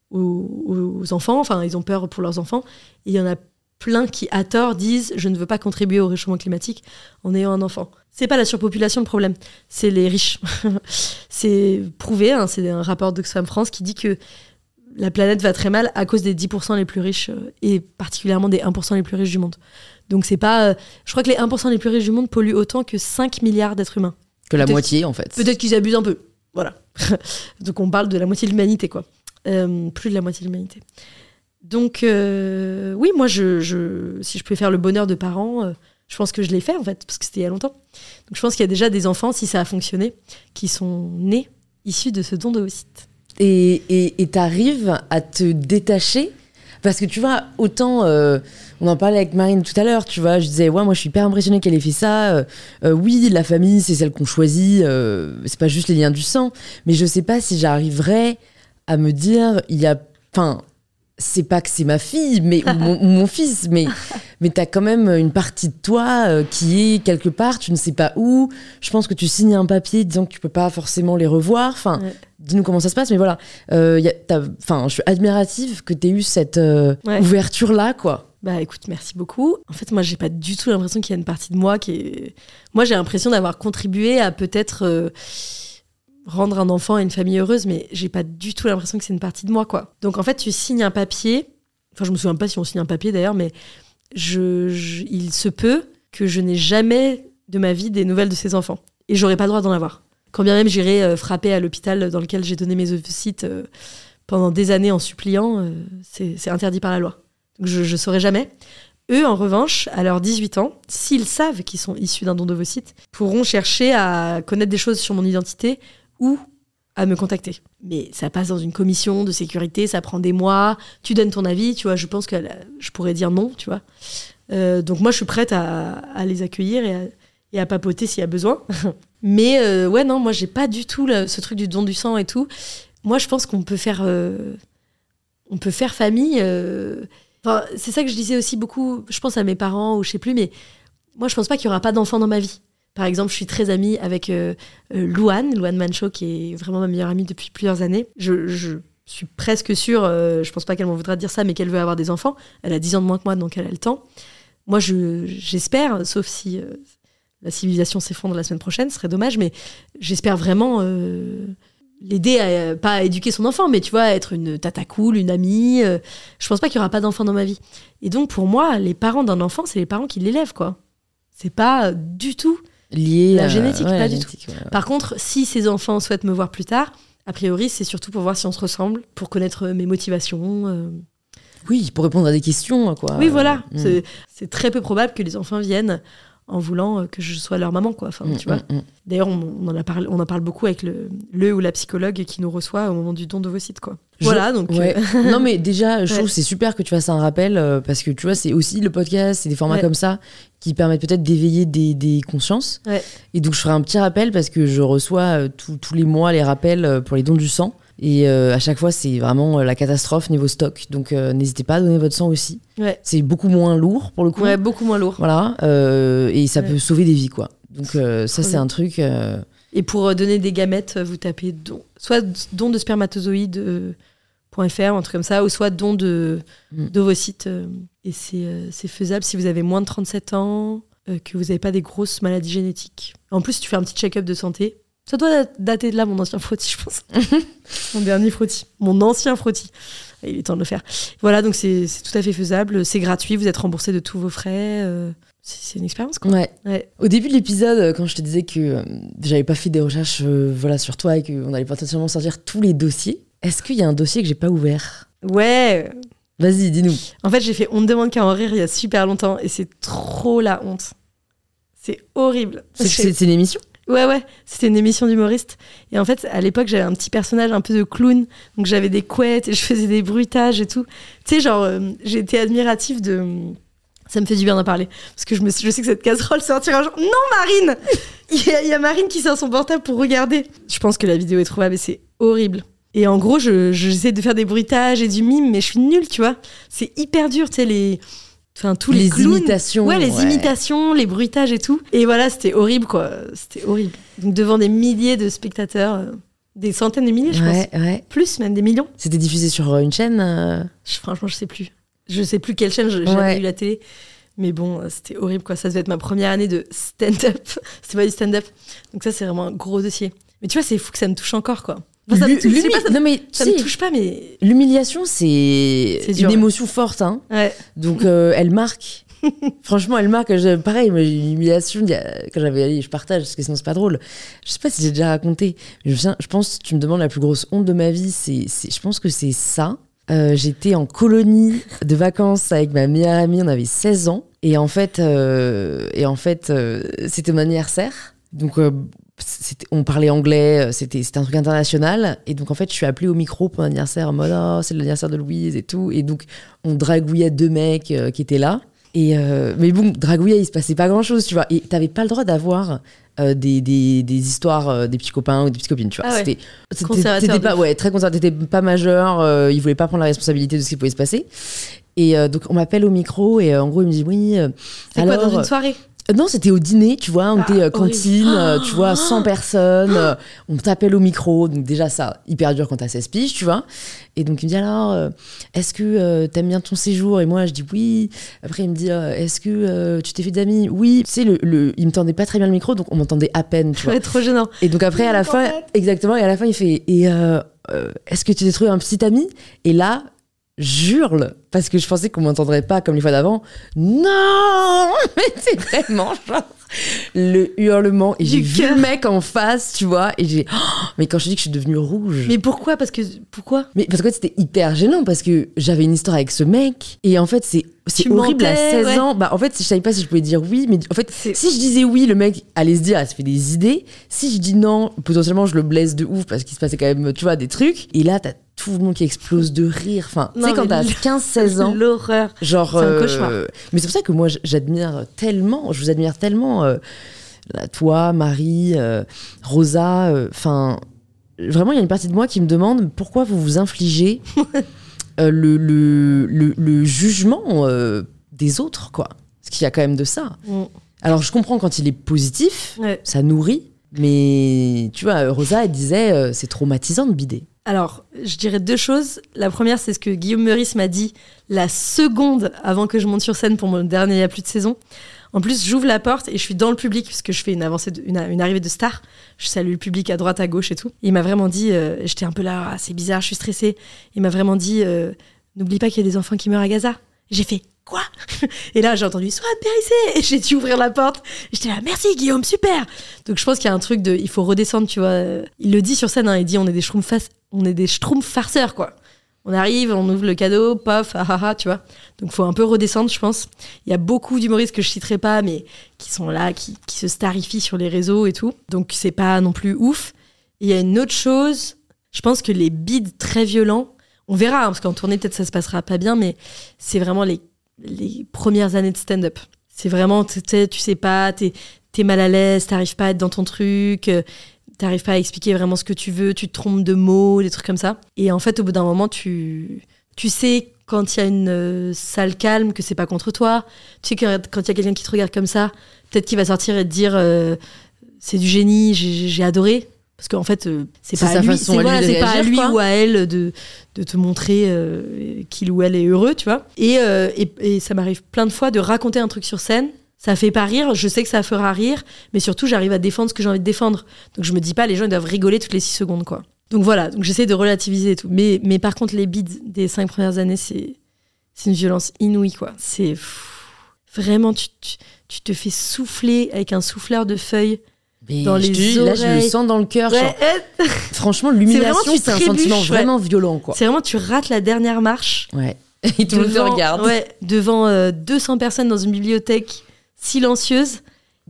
aux, enfants, enfin ils ont peur pour leurs enfants. Et il y en a plein qui à tort disent je ne veux pas contribuer au réchauffement climatique en ayant un enfant. C'est pas la surpopulation le problème, c'est les riches. c'est prouvé, hein, c'est un rapport d'Oxfam France qui dit que la planète va très mal à cause des 10% les plus riches et particulièrement des 1% les plus riches du monde. Donc c'est pas. euh, je crois que les 1% les plus riches du monde polluent autant que 5 milliards d'êtres humains. Que la moitié, en fait. Peut-être qu'ils abusent un peu. Voilà. Donc on parle de la moitié de l'humanité, quoi. Euh, plus de la moitié de l'humanité. Donc euh, oui, moi, je, je- si je pouvais faire le bonheur de parents, je pense que je l'ai fait, en fait, parce que c'était il y a longtemps. Donc je pense qu'il y a déjà des enfants, si ça a fonctionné, qui sont nés issus de ce don d'ovocytes. Et et- et t'arrives à te détacher parce que tu vois, autant euh, on en parlait avec Marine tout à l'heure, tu vois, je disais ouais, moi je suis hyper impressionnée qu'elle ait fait ça. Euh, euh, oui, la famille c'est celle qu'on choisit, c'est pas juste les liens du sang, mais je sais pas si j'arriverais à me dire il y a, enfin, c'est pas que c'est ma fille, mais ou mon, fils, mais mais t'as quand même une partie de toi euh, qui est quelque part, tu ne sais pas où. Je pense que tu signes un papier disant que tu peux pas forcément les revoir. Enfin, Ouais. dis-nous comment ça se passe, mais voilà. Euh, Enfin, je suis admirative que tu aies eu cette euh, Ouais. ouverture-là, quoi. Bah écoute, merci beaucoup. En fait, moi, j'ai pas du tout l'impression qu'il y a une partie de moi qui est. Moi, j'ai l'impression d'avoir contribué à peut-être rendre un enfant et une famille heureuse, mais j'ai pas du tout l'impression que c'est une partie de moi, quoi. Donc en fait, tu signes un papier. Enfin, je me souviens pas si on signe un papier d'ailleurs, mais je, il se peut que je n'ai jamais de ma vie des nouvelles de ces enfants. Et j'aurais pas le droit d'en avoir. Quand bien même j'irai euh, frapper à l'hôpital dans lequel j'ai donné mes ovocytes euh, pendant des années en suppliant, euh, c'est c'est interdit par la loi. Donc je ne saurais jamais. Eux, en revanche, à leurs 18 ans, s'ils savent qu'ils sont issus d'un don d'ovocytes, pourront chercher à connaître des choses sur mon identité à me contacter. Mais ça passe dans une commission de sécurité, ça prend des mois, tu donnes ton avis, tu vois, je pense que je pourrais dire non, tu vois. Euh, donc moi, je suis prête à, les accueillir et à, papoter s'il y a besoin. Mais euh, ouais, non, moi, j'ai pas du tout ce truc du don du sang et tout. Moi, je pense qu'on peut faire... euh, on peut faire famille... c'est ça que je disais aussi beaucoup, je pense à mes parents ou je sais plus, mais moi je pense pas qu'il y aura pas d'enfants dans ma vie. Par exemple, je suis très amie avec euh, euh, Louane, Louane Mancho, qui est vraiment ma meilleure amie depuis plusieurs années. Je, suis presque sûre, euh, je pense pas qu'elle m'en voudra dire ça, mais qu'elle veut avoir des enfants. Elle a 10 ans de moins que moi, donc elle a le temps. Moi, je- j'espère, sauf si euh, la civilisation s'effondre la semaine prochaine, ce serait dommage, mais j'espère vraiment euh, l'aider à pas à éduquer son enfant, mais tu vois, être une tata cool, une amie. je pense pas qu'il y aura pas d'enfant dans ma vie. Et donc, pour moi, les parents d'un enfant, c'est les parents qui l'élèvent, quoi. C'est pas du tout. Lié La génétique, ouais, pas la du génétique, ouais. Par contre, si ces enfants souhaitent me voir plus tard, a priori, c'est surtout pour voir si on se ressemble, pour connaître mes motivations. euh. Oui, pour répondre à des questions, quoi. Oui, voilà. Mm. C'est très peu probable que les enfants viennent en voulant euh, que je sois leur maman, quoi. Enfin, Mm, tu vois. mm, mm. D'ailleurs, on, on en a parlé, on en parle beaucoup avec le, le ou la psychologue qui nous reçoit au moment du don d'ovocytes, quoi. Je- Voilà, donc. Ouais. euh, non, mais déjà, je Ouais. trouve c'est super que tu fasses un rappel euh, parce que tu vois, c'est aussi le podcast, c'est des formats Ouais. comme ça qui permettent peut-être d'éveiller des, des consciences. Et donc, je ferai un petit rappel parce que je reçois euh, tous- tous les mois les rappels pour les dons du sang. Et euh, à chaque fois, c'est vraiment euh, la catastrophe niveau stock. Donc, euh, n'hésitez pas à donner votre sang aussi. ouais. C'est beaucoup moins lourd pour le coup. Ouais, beaucoup moins lourd. Voilà. euh, et ça Ouais. peut sauver des vies, quoi. Donc, ça, c'est un truc. Et pour donner des gamètes, vous tapez don, soit don de spermatozoïdes. euh, .fr, un truc comme ça, ou soit don de Mm. d'ovocytes. et c'est faisable si vous avez moins de 37 ans, que vous n'avez pas des grosses maladies génétiques. En plus, tu fais un petit check-up de santé. Ça doit dater de là, mon ancien frottis, je pense. mon dernier frottis. Mon ancien frottis. Il est temps de le faire. Voilà, donc c'est tout à fait faisable. C'est gratuit, vous êtes remboursé de tous vos frais. euh, c'est une expérience, quoi. Ouais. Ouais. Au début de l'épisode, euh, quand je te disais que euh, j'avais pas fait des recherches euh, voilà, sur toi et qu'on allait potentiellement sortir tous les dossiers, est-ce qu'il y a un dossier que j'ai pas ouvert? Ouais, Vas-y, dis-nous. En fait, j'ai fait On ne demande qu'à en rire il y a super longtemps et c'est trop la honte. C'est horrible. C'est une émission? Ouais, ouais, c'était une émission d'humoriste. Et en fait, à l'époque, j'avais un petit personnage un peu de clown. Donc j'avais des couettes et je faisais des bruitages et tout. Tu sais, genre, euh, été admirative de. Ça me fait du bien d'en parler. Parce que je, me, je sais que cette casserole sortira un jour. Non, Marine Il y, a, Marine qui sort son portable pour regarder. Je pense que la vidéo est trouvable et c'est horrible. Et en gros, je- je- j'essaie de faire des bruitages et du mime, mais je suis nulle, tu vois. C'est hyper dur, tu sais, les. Enfin, tous les, Les clowns. imitations, Ouais, les ouais. imitations, les bruitages et tout. Et voilà, c'était horrible, quoi. C'était horrible. Donc, devant des milliers de spectateurs, euh, des centaines de milliers, je Ouais, pense. ouais. Plus, même des millions. C'était diffusé sur euh, une chaîne. euh, Je- franchement, je sais plus. Je sais plus quelle chaîne, Ouais. j'avais eu la télé. Mais bon, c'était horrible, quoi. Ça devait être ma première année de stand-up. c'était pas du stand-up. Donc, ça, c'est vraiment un gros dossier. Mais tu vois, c'est fou que ça me touche encore, quoi. Enfin, ça me touche- pas, ça- non mais Ça si, me touche pas, mais. l'humiliation c'est une émotion forte hein. Ouais. Donc euh, elle marque. Franchement, elle marque. Je- pareil, moi, j'ai une humiliation quand j'avais allé, je partage parce que sinon c'est pas drôle. Je sais pas si j'ai déjà raconté. Je, je pense, tu me demandes la plus grosse honte de ma vie, c'est, je pense que c'est ça. Euh, j'étais en colonie de vacances avec ma meilleure amie, on avait 16 ans. Et en fait, euh, et en fait c'était mon anniversaire. Donc, on parlait anglais, euh, c'était un truc international. Et donc, en fait, je suis appelée au micro pour mon anniversaire en mode Oh, c'est l'anniversaire de Louise et tout. Et donc, on dragouillait deux mecs euh, qui étaient là. Et euh, mais bon, dragouillait, il se passait pas grand chose, tu vois. Et t'avais pas le droit d'avoir euh, des, des, des histoires, des petits copains ou des petites copines, tu vois. Ah ouais. C'était pas, ouais, très conservateur. T'étais pas majeur, euh, il voulait pas prendre la responsabilité de ce qui pouvait se passer. Et donc, on m'appelle au micro et en gros, il me dit Oui, C'est quoi, dans une soirée? Non, c'était au dîner, tu vois, on Ah, était euh, cantine, euh, tu vois, 100 personnes, euh, on t'appelle au micro, donc déjà ça, hyper dur quand t'as 16 piges, tu vois. Et donc il me dit alors, euh, est-ce que t'aimes bien ton séjour? Et moi je dis oui. Après il me dit, est-ce que tu t'es fait d'amis? Oui. Tu sais, le, le- il me tendait pas très bien le micro, donc on m'entendait à peine, tu vois. Trop gênant. Et donc après, à la fin, exactement, et à la fin, il fait Et est-ce que tu t'es trouvé un petit ami? Et là, j'hurle, parce que je pensais qu'on m'entendrait pas comme les fois d'avant. Non Mais c'est vraiment genre le hurlement. Et j'ai vu le mec en face, tu vois, et j'ai. Oh mais quand je dis que je suis devenue rouge. Mais pourquoi? Parce que. Pourquoi? Mais parce que c'était hyper gênant parce que j'avais une histoire avec ce mec et en fait c'est c'est horrible à mentais, 16 ouais. ans. Bah en fait je savais pas si je pouvais dire oui mais en fait si je disais oui le mec allait se dire elle se fait des idées. Si je dis non potentiellement je le blesse de ouf parce qu'il se passait quand même tu vois des trucs et là t'as tout le monde qui explose de rire. Enfin tu sais quand t'as l- 15-16 ans L'horreur. genre C'est un euh, cauchemar. mais c'est pour ça que moi j'admire tellement je vous admire tellement euh, là, toi Marie euh, Rosa enfin vraiment il y a une partie de moi qui me demande pourquoi vous vous infligez euh, le, le, le, le jugement euh, des autres quoi parce qu'il y a quand même de ça Mm. alors je comprends quand il est positif Ouais. ça nourrit mais tu vois Rosa elle disait euh, c'est traumatisant de bider Alors, je dirais deux choses. La première, c'est ce que Guillaume Meurice m'a dit la seconde avant que je monte sur scène pour mon dernier a plus de saison. En plus, j'ouvre la porte et je suis dans le public puisque je fais une, avancée une, arrivée de star. Je salue le public à droite, à gauche et tout. Il m'a vraiment dit, euh, j'étais un peu là, Ah, c'est bizarre, je suis stressée. Il m'a vraiment dit, euh, n'oublie pas qu'il y a des enfants qui meurent à Gaza. J'ai fait quoi? Et là, j'ai entendu Soit Périssé Et j'ai dû ouvrir la porte. Et J'étais là, merci Guillaume, super Donc je pense qu'il y a un truc de, il faut redescendre, tu vois. Il le dit sur scène, hein, il dit on est des schtroumpfs on est des farceurs, quoi. On arrive, on ouvre le cadeau, paf, ah ah ah, tu vois. Donc faut un peu redescendre, je pense. Il y a beaucoup d'humoristes que je citerai pas, mais qui sont là, qui, se starifient sur les réseaux et tout. Donc c'est pas non plus ouf. Il y a une autre chose, je pense que les bids très violents, on verra, hein, parce qu'en tournée peut-être ça se passera pas bien, mais c'est vraiment les, les premières années de stand-up. C'est vraiment, tu sais, tu sais pas, t'es es mal à l'aise, t'arrives pas à être dans ton truc, euh, t'arrives pas à expliquer vraiment ce que tu veux, tu te trompes de mots, des trucs comme ça. Et en fait, au bout d'un moment, tu, tu sais quand il y a une euh, salle calme que c'est pas contre toi. Tu sais que quand il y a quelqu'un qui te regarde comme ça, peut-être qu'il va sortir et te dire euh, c'est du génie, j'ai adoré. Parce qu'en fait, euh, c'est pas à lui, c'est voilà, pas à lui quoi. ou à elle de, de te montrer euh, qu'il ou elle est heureux, tu vois. Et, euh, et, et ça m'arrive plein de fois de raconter un truc sur scène. Ça fait pas rire, je sais que ça fera rire, mais surtout j'arrive à défendre ce que j'ai envie de défendre. Donc je me dis pas, les gens ils doivent rigoler toutes les 6 secondes, quoi. Donc voilà, donc j'essaie de relativiser et tout. Mais, mais par contre, les bids des 5 premières années, c'est c'est une violence inouïe, quoi. C'est vraiment, tu, tu, tu te fais souffler avec un souffleur de feuilles. Mais Dans les dis, là je le oreilles. sens dans le cœur Ouais, franchement l'humiliation c'est un sentiment ouais. vraiment violent quoi c'est vraiment, tu rates la dernière marche. ouais et tout le monde te regarde Ouais, devant euh, 200 personnes dans une bibliothèque silencieuse.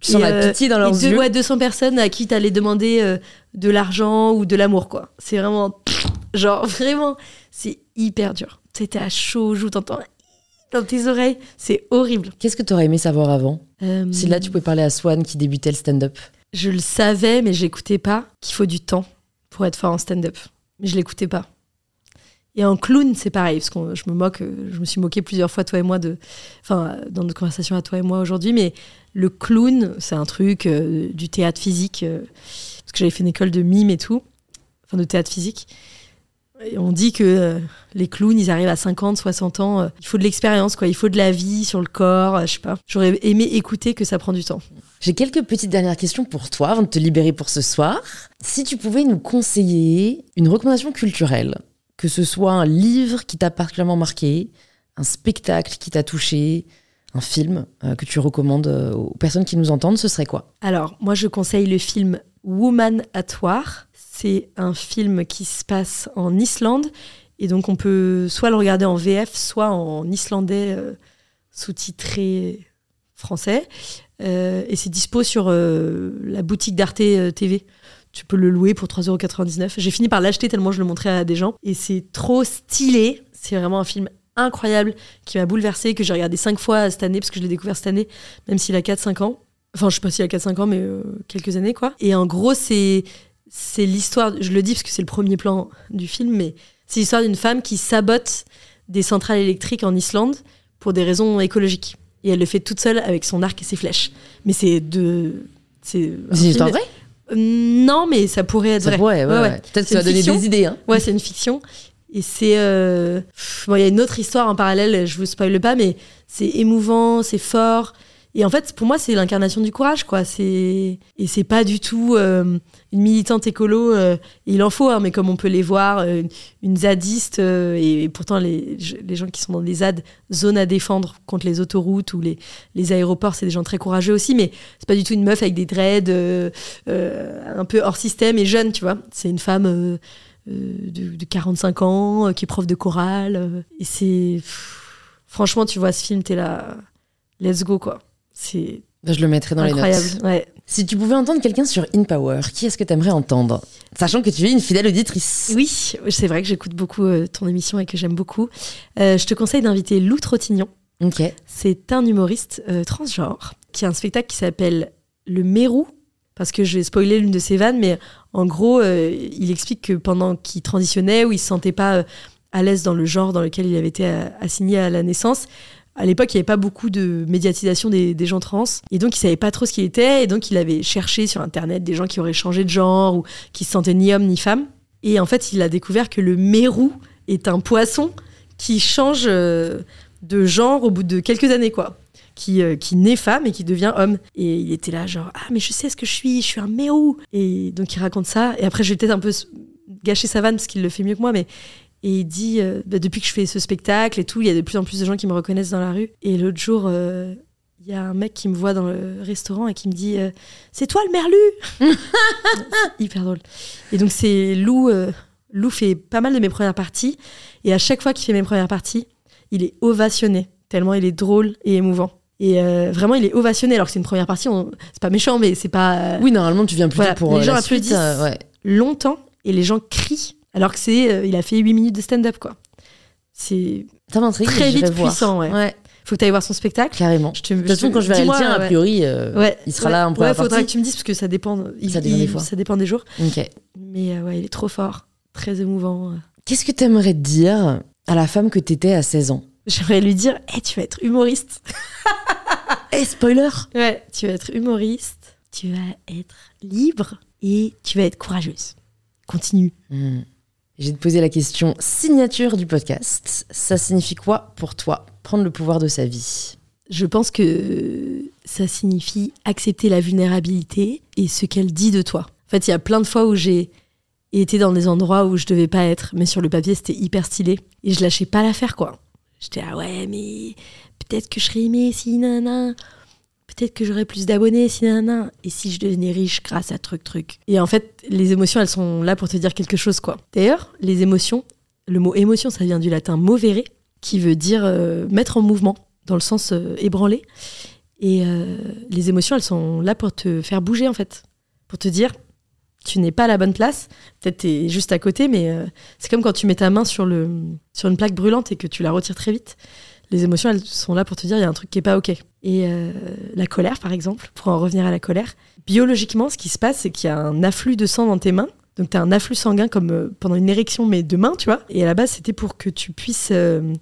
tu sens la euh, pitié dans leurs deux, yeux ouais, 200 personnes à qui t'allais demander euh, de l'argent ou de l'amour, quoi. C'est vraiment. Genre, vraiment, c'est hyper dur. C'était à chaud aux joues, t'entends dans tes oreilles. C'est horrible. Qu'est-ce que t'aurais aimé savoir avant? Euh, Si là tu pouvais parler à Swan qui débutait le stand-up. Je le savais, mais j'écoutais pas qu'il faut du temps pour être fort en stand-up. mais je l'écoutais pas. Et en clown, c'est pareil, parce que je me moque, je me suis moqué plusieurs fois, toi et moi, de, enfin, dans notre conversation à toi et moi aujourd'hui, mais le clown, c'est un truc euh, du théâtre physique, euh, parce que j'avais fait une école de mime et tout, enfin de théâtre physique. Et on dit que euh, les clowns, ils arrivent à 50, 60 ans, il faut de l'expérience, quoi, il faut de la vie sur le corps, je sais pas. J'aurais aimé écouter que ça prend du temps. J'ai quelques petites dernières questions pour toi avant de te libérer pour ce soir. Si tu pouvais nous conseiller une recommandation culturelle que ce soit un livre qui t'a particulièrement marqué, un spectacle qui t'a touché, un film euh, que tu recommandes euh, aux personnes qui nous entendent, ce serait quoi? Alors, moi, je conseille le film Woman at War. C'est un film qui se passe en Islande. Et donc, on peut soit le regarder en VF, soit en islandais euh, sous-titré français. et c'est dispo sur la boutique d'Arte TV. Tu peux le louer pour 3,99€. J'ai fini par l'acheter tellement je le montrais à des gens. Et c'est trop stylé. C'est vraiment un film incroyable qui m'a bouleversé, que j'ai regardé cinq fois cette année, parce que je l'ai découvert cette année, même s'il a 4-5 ans. Enfin, je sais pas s'il a 4-5 ans, mais euh, quelques années, quoi. Et en gros, c'est, c'est l'histoire, je le dis parce que c'est le premier plan du film, mais c'est l'histoire d'une femme qui sabote des centrales électriques en Islande pour des raisons écologiques. Et elle le fait toute seule avec son arc et ses flèches. Mais c'est de. C'est une histoire vraie non, mais ça pourrait être ça vrai. ouais, Peut-être que ça va donner des idées. Hein. Ouais, c'est une fiction. Et c'est. Euh, bon, il y a une autre histoire en parallèle, je vous spoile pas, mais c'est émouvant, c'est fort. Et en fait, pour moi, c'est l'incarnation du courage, quoi. C'est et c'est pas du tout euh, une militante écolo. Euh, il en faut, hein, mais comme on peut les voir, euh, une zadiste et, pourtant les, les, gens qui sont dans des ZAD, zones à défendre contre les autoroutes ou les, les aéroports, c'est des gens très courageux aussi. Mais c'est pas du tout une meuf avec des dreads, un peu hors système et jeune, tu vois. C'est une femme de, de, 45 ans qui est prof de chorale. et c'est franchement, tu vois ce film, t'es là, let's go, quoi. C'est bah, je le mettrai dans les notes. Ouais. Si tu pouvais entendre quelqu'un sur In Power, qui est-ce que tu aimerais entendre? Sachant que tu es une fidèle auditrice. Oui, c'est vrai que j'écoute beaucoup euh, ton émission et que j'aime beaucoup. Euh, je te conseille d'inviter Lou Trottignon. C'est un humoriste euh, transgenre qui a un spectacle qui s'appelle Le Mérou. Parce que je vais spoiler l'une de ses vannes, mais en gros, il explique que pendant qu'il transitionnait ou il se sentait pas à l'aise dans le genre dans lequel il avait été assigné à la naissance, à l'époque, il n'y avait pas beaucoup de médiatisation des, gens trans. Et donc, il savait pas trop ce qu'il était. Et donc, il avait cherché sur Internet des gens qui auraient changé de genre ou qui se sentaient ni homme ni femme. Et en fait, il a découvert que le mérou est un poisson qui change euh, de genre au bout de quelques années, quoi. Qui, euh, qui naît femme et qui devient homme. Et il était là, genre, ah, mais je sais ce que je suis, je suis un mérou. Et donc, il raconte ça. Et après, je vais peut-être un peu gâcher sa vanne parce qu'il le fait mieux que moi, mais et il dit, euh, bah, depuis que je fais ce spectacle et tout, il y a de plus en plus de gens qui me reconnaissent dans la rue. Et l'autre jour, euh, il y a un mec qui me voit dans le restaurant et qui me dit, euh, c'est toi le merlu Hyper drôle. Et donc c'est Lou. Lou fait pas mal de mes premières parties. Et à chaque fois qu'il fait mes premières parties, il est ovationné, tellement il est drôle et émouvant. Et vraiment, il est ovationné alors que c'est une première partie. C'est pas méchant, mais c'est pas. Oui, normalement, tu viens plutôt pour. Les gens la applaudissent longtemps et les gens crient alors que c'est, euh, il a fait 8 minutes de stand-up, quoi. C'est très vite puissant, ouais. ouais. Faut que tu ailles voir son spectacle. Carrément. Je te, de toute façon, quand je verrai le tien, a priori, euh, il sera là un peu Ouais, faudra que tu me dises, parce que ça dépend, ça, dépend des fois. ça dépend des jours. Ok. Mais euh, ouais, il est trop fort, très émouvant. Qu'est-ce que tu aimerais dire à la femme que tu étais à 16 ans? J'aimerais lui dire, hey, tu vas être humoriste. hey, spoiler Ouais, tu vas être humoriste, tu vas être libre et tu vas être courageuse. Continue. Hmm. J'ai te poser la question signature du podcast. Ça signifie quoi pour toi prendre le pouvoir de sa vie? Je pense que ça signifie accepter la vulnérabilité et ce qu'elle dit de toi. En fait, il y a plein de fois où j'ai été dans des endroits où je devais pas être, mais sur le papier c'était hyper stylé et je lâchais pas l'affaire quoi. J'étais ah ouais mais peut-être que je serais aimée si nana peut-être que j'aurais plus d'abonnés si nanana, et si je devenais riche grâce à truc truc. Et en fait, les émotions, elles sont là pour te dire quelque chose quoi. D'ailleurs, les émotions, le mot émotion, ça vient du latin movere, qui veut dire euh, mettre en mouvement, dans le sens euh, ébranler. Et euh, les émotions, elles sont là pour te faire bouger en fait, pour te dire tu n'es pas à la bonne place. Peut-être tu es juste à côté, mais c'est comme quand tu mets ta main sur, le, sur une plaque brûlante et que tu la retires très vite les émotions, elles sont là pour te dire il y a un truc qui est pas OK. Et euh, la colère, par exemple, pour en revenir à la colère, biologiquement, ce qui se passe, c'est qu'il y a un afflux de sang dans tes mains Donc tu as un afflux sanguin comme euh, pendant une érection, mais de main, tu vois. Et à la base, c'était pour que tu puisses euh,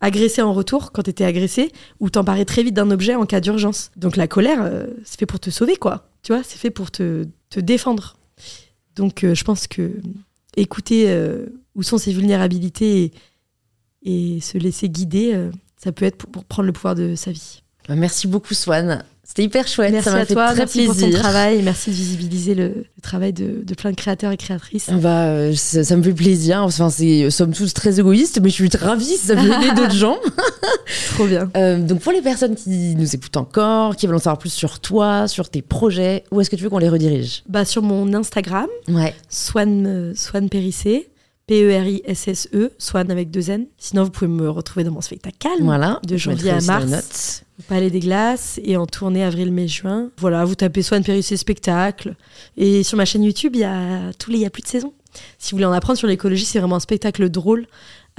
agresser en retour quand tu étais agressé ou t'emparer très vite d'un objet en cas d'urgence. Donc la colère, c'est fait pour te sauver, quoi. Tu vois, c'est fait pour te, te défendre. Donc je pense que écouter où sont ses vulnérabilités et, se laisser guider, ça peut être pour, pour prendre le pouvoir de sa vie. Bah, merci beaucoup, Swan. C'était hyper chouette. Merci ça m'a à fait toi, très merci pour ton plaisir. travail et merci de visibiliser le, le travail de, de plein de créateurs et créatrices. Bah, euh, ça, ça me fait plaisir. Enfin, c'est, somme toute très égoïste, mais je suis ravie si ça peut aider d'autres gens. Trop bien. Euh, donc, pour les personnes qui nous écoutent encore, qui veulent en savoir plus sur toi, sur tes projets, où est-ce que tu veux qu'on les redirige? Bah, sur mon Instagram, Ouais. Swan, euh, Swan Périssé, P-E-R-I-S-S-E, Swan avec deux N. Sinon, vous pouvez me retrouver dans mon spectacle Calme, Voilà. de janvier à mars, au Palais des Glaces, et en tournée avril, mai, juin. Voilà, vous tapez Swan Périssé spectacle. Et sur ma chaîne YouTube, il y a tous les, il y a plus de saison. Si vous voulez en apprendre sur l'écologie, c'est vraiment un spectacle drôle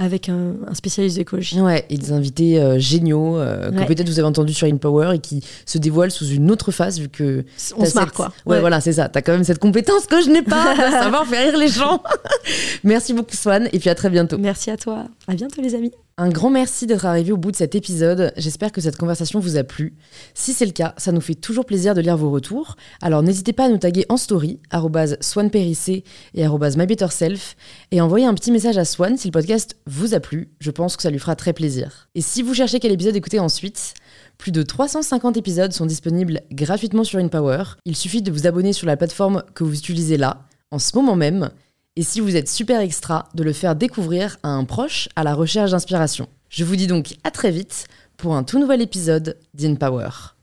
avec un, un spécialiste d'écologie. Ouais, et des invités euh, géniaux euh, que Ouais. peut-être vous avez entendu sur InPower et qui se dévoilent sous une autre face vu que On se marre, cette- quoi. Ouais, voilà, c'est ça. T'as quand même cette compétence que je n'ai pas de savoir faire rire les gens. merci beaucoup, Swan, et puis à très bientôt. Merci à toi. À bientôt, les amis. Un grand merci d'être arrivé au bout de cet épisode. J'espère que cette conversation vous a plu. Si c'est le cas, ça nous fait toujours plaisir de lire vos retours. Alors n'hésitez pas à nous taguer en story, swanperissé et mybetterself, et envoyer un petit message à Swan si le podcast vous a plu. Je pense que ça lui fera très plaisir. Et si vous cherchez quel épisode écouter ensuite, plus de 350 épisodes sont disponibles gratuitement sur InPower. Il suffit de vous abonner sur la plateforme que vous utilisez là, en ce moment même, et si vous êtes super extra, de le faire découvrir à un proche à la recherche d'inspiration. Je vous dis donc à très vite pour un tout nouvel épisode d'InPower.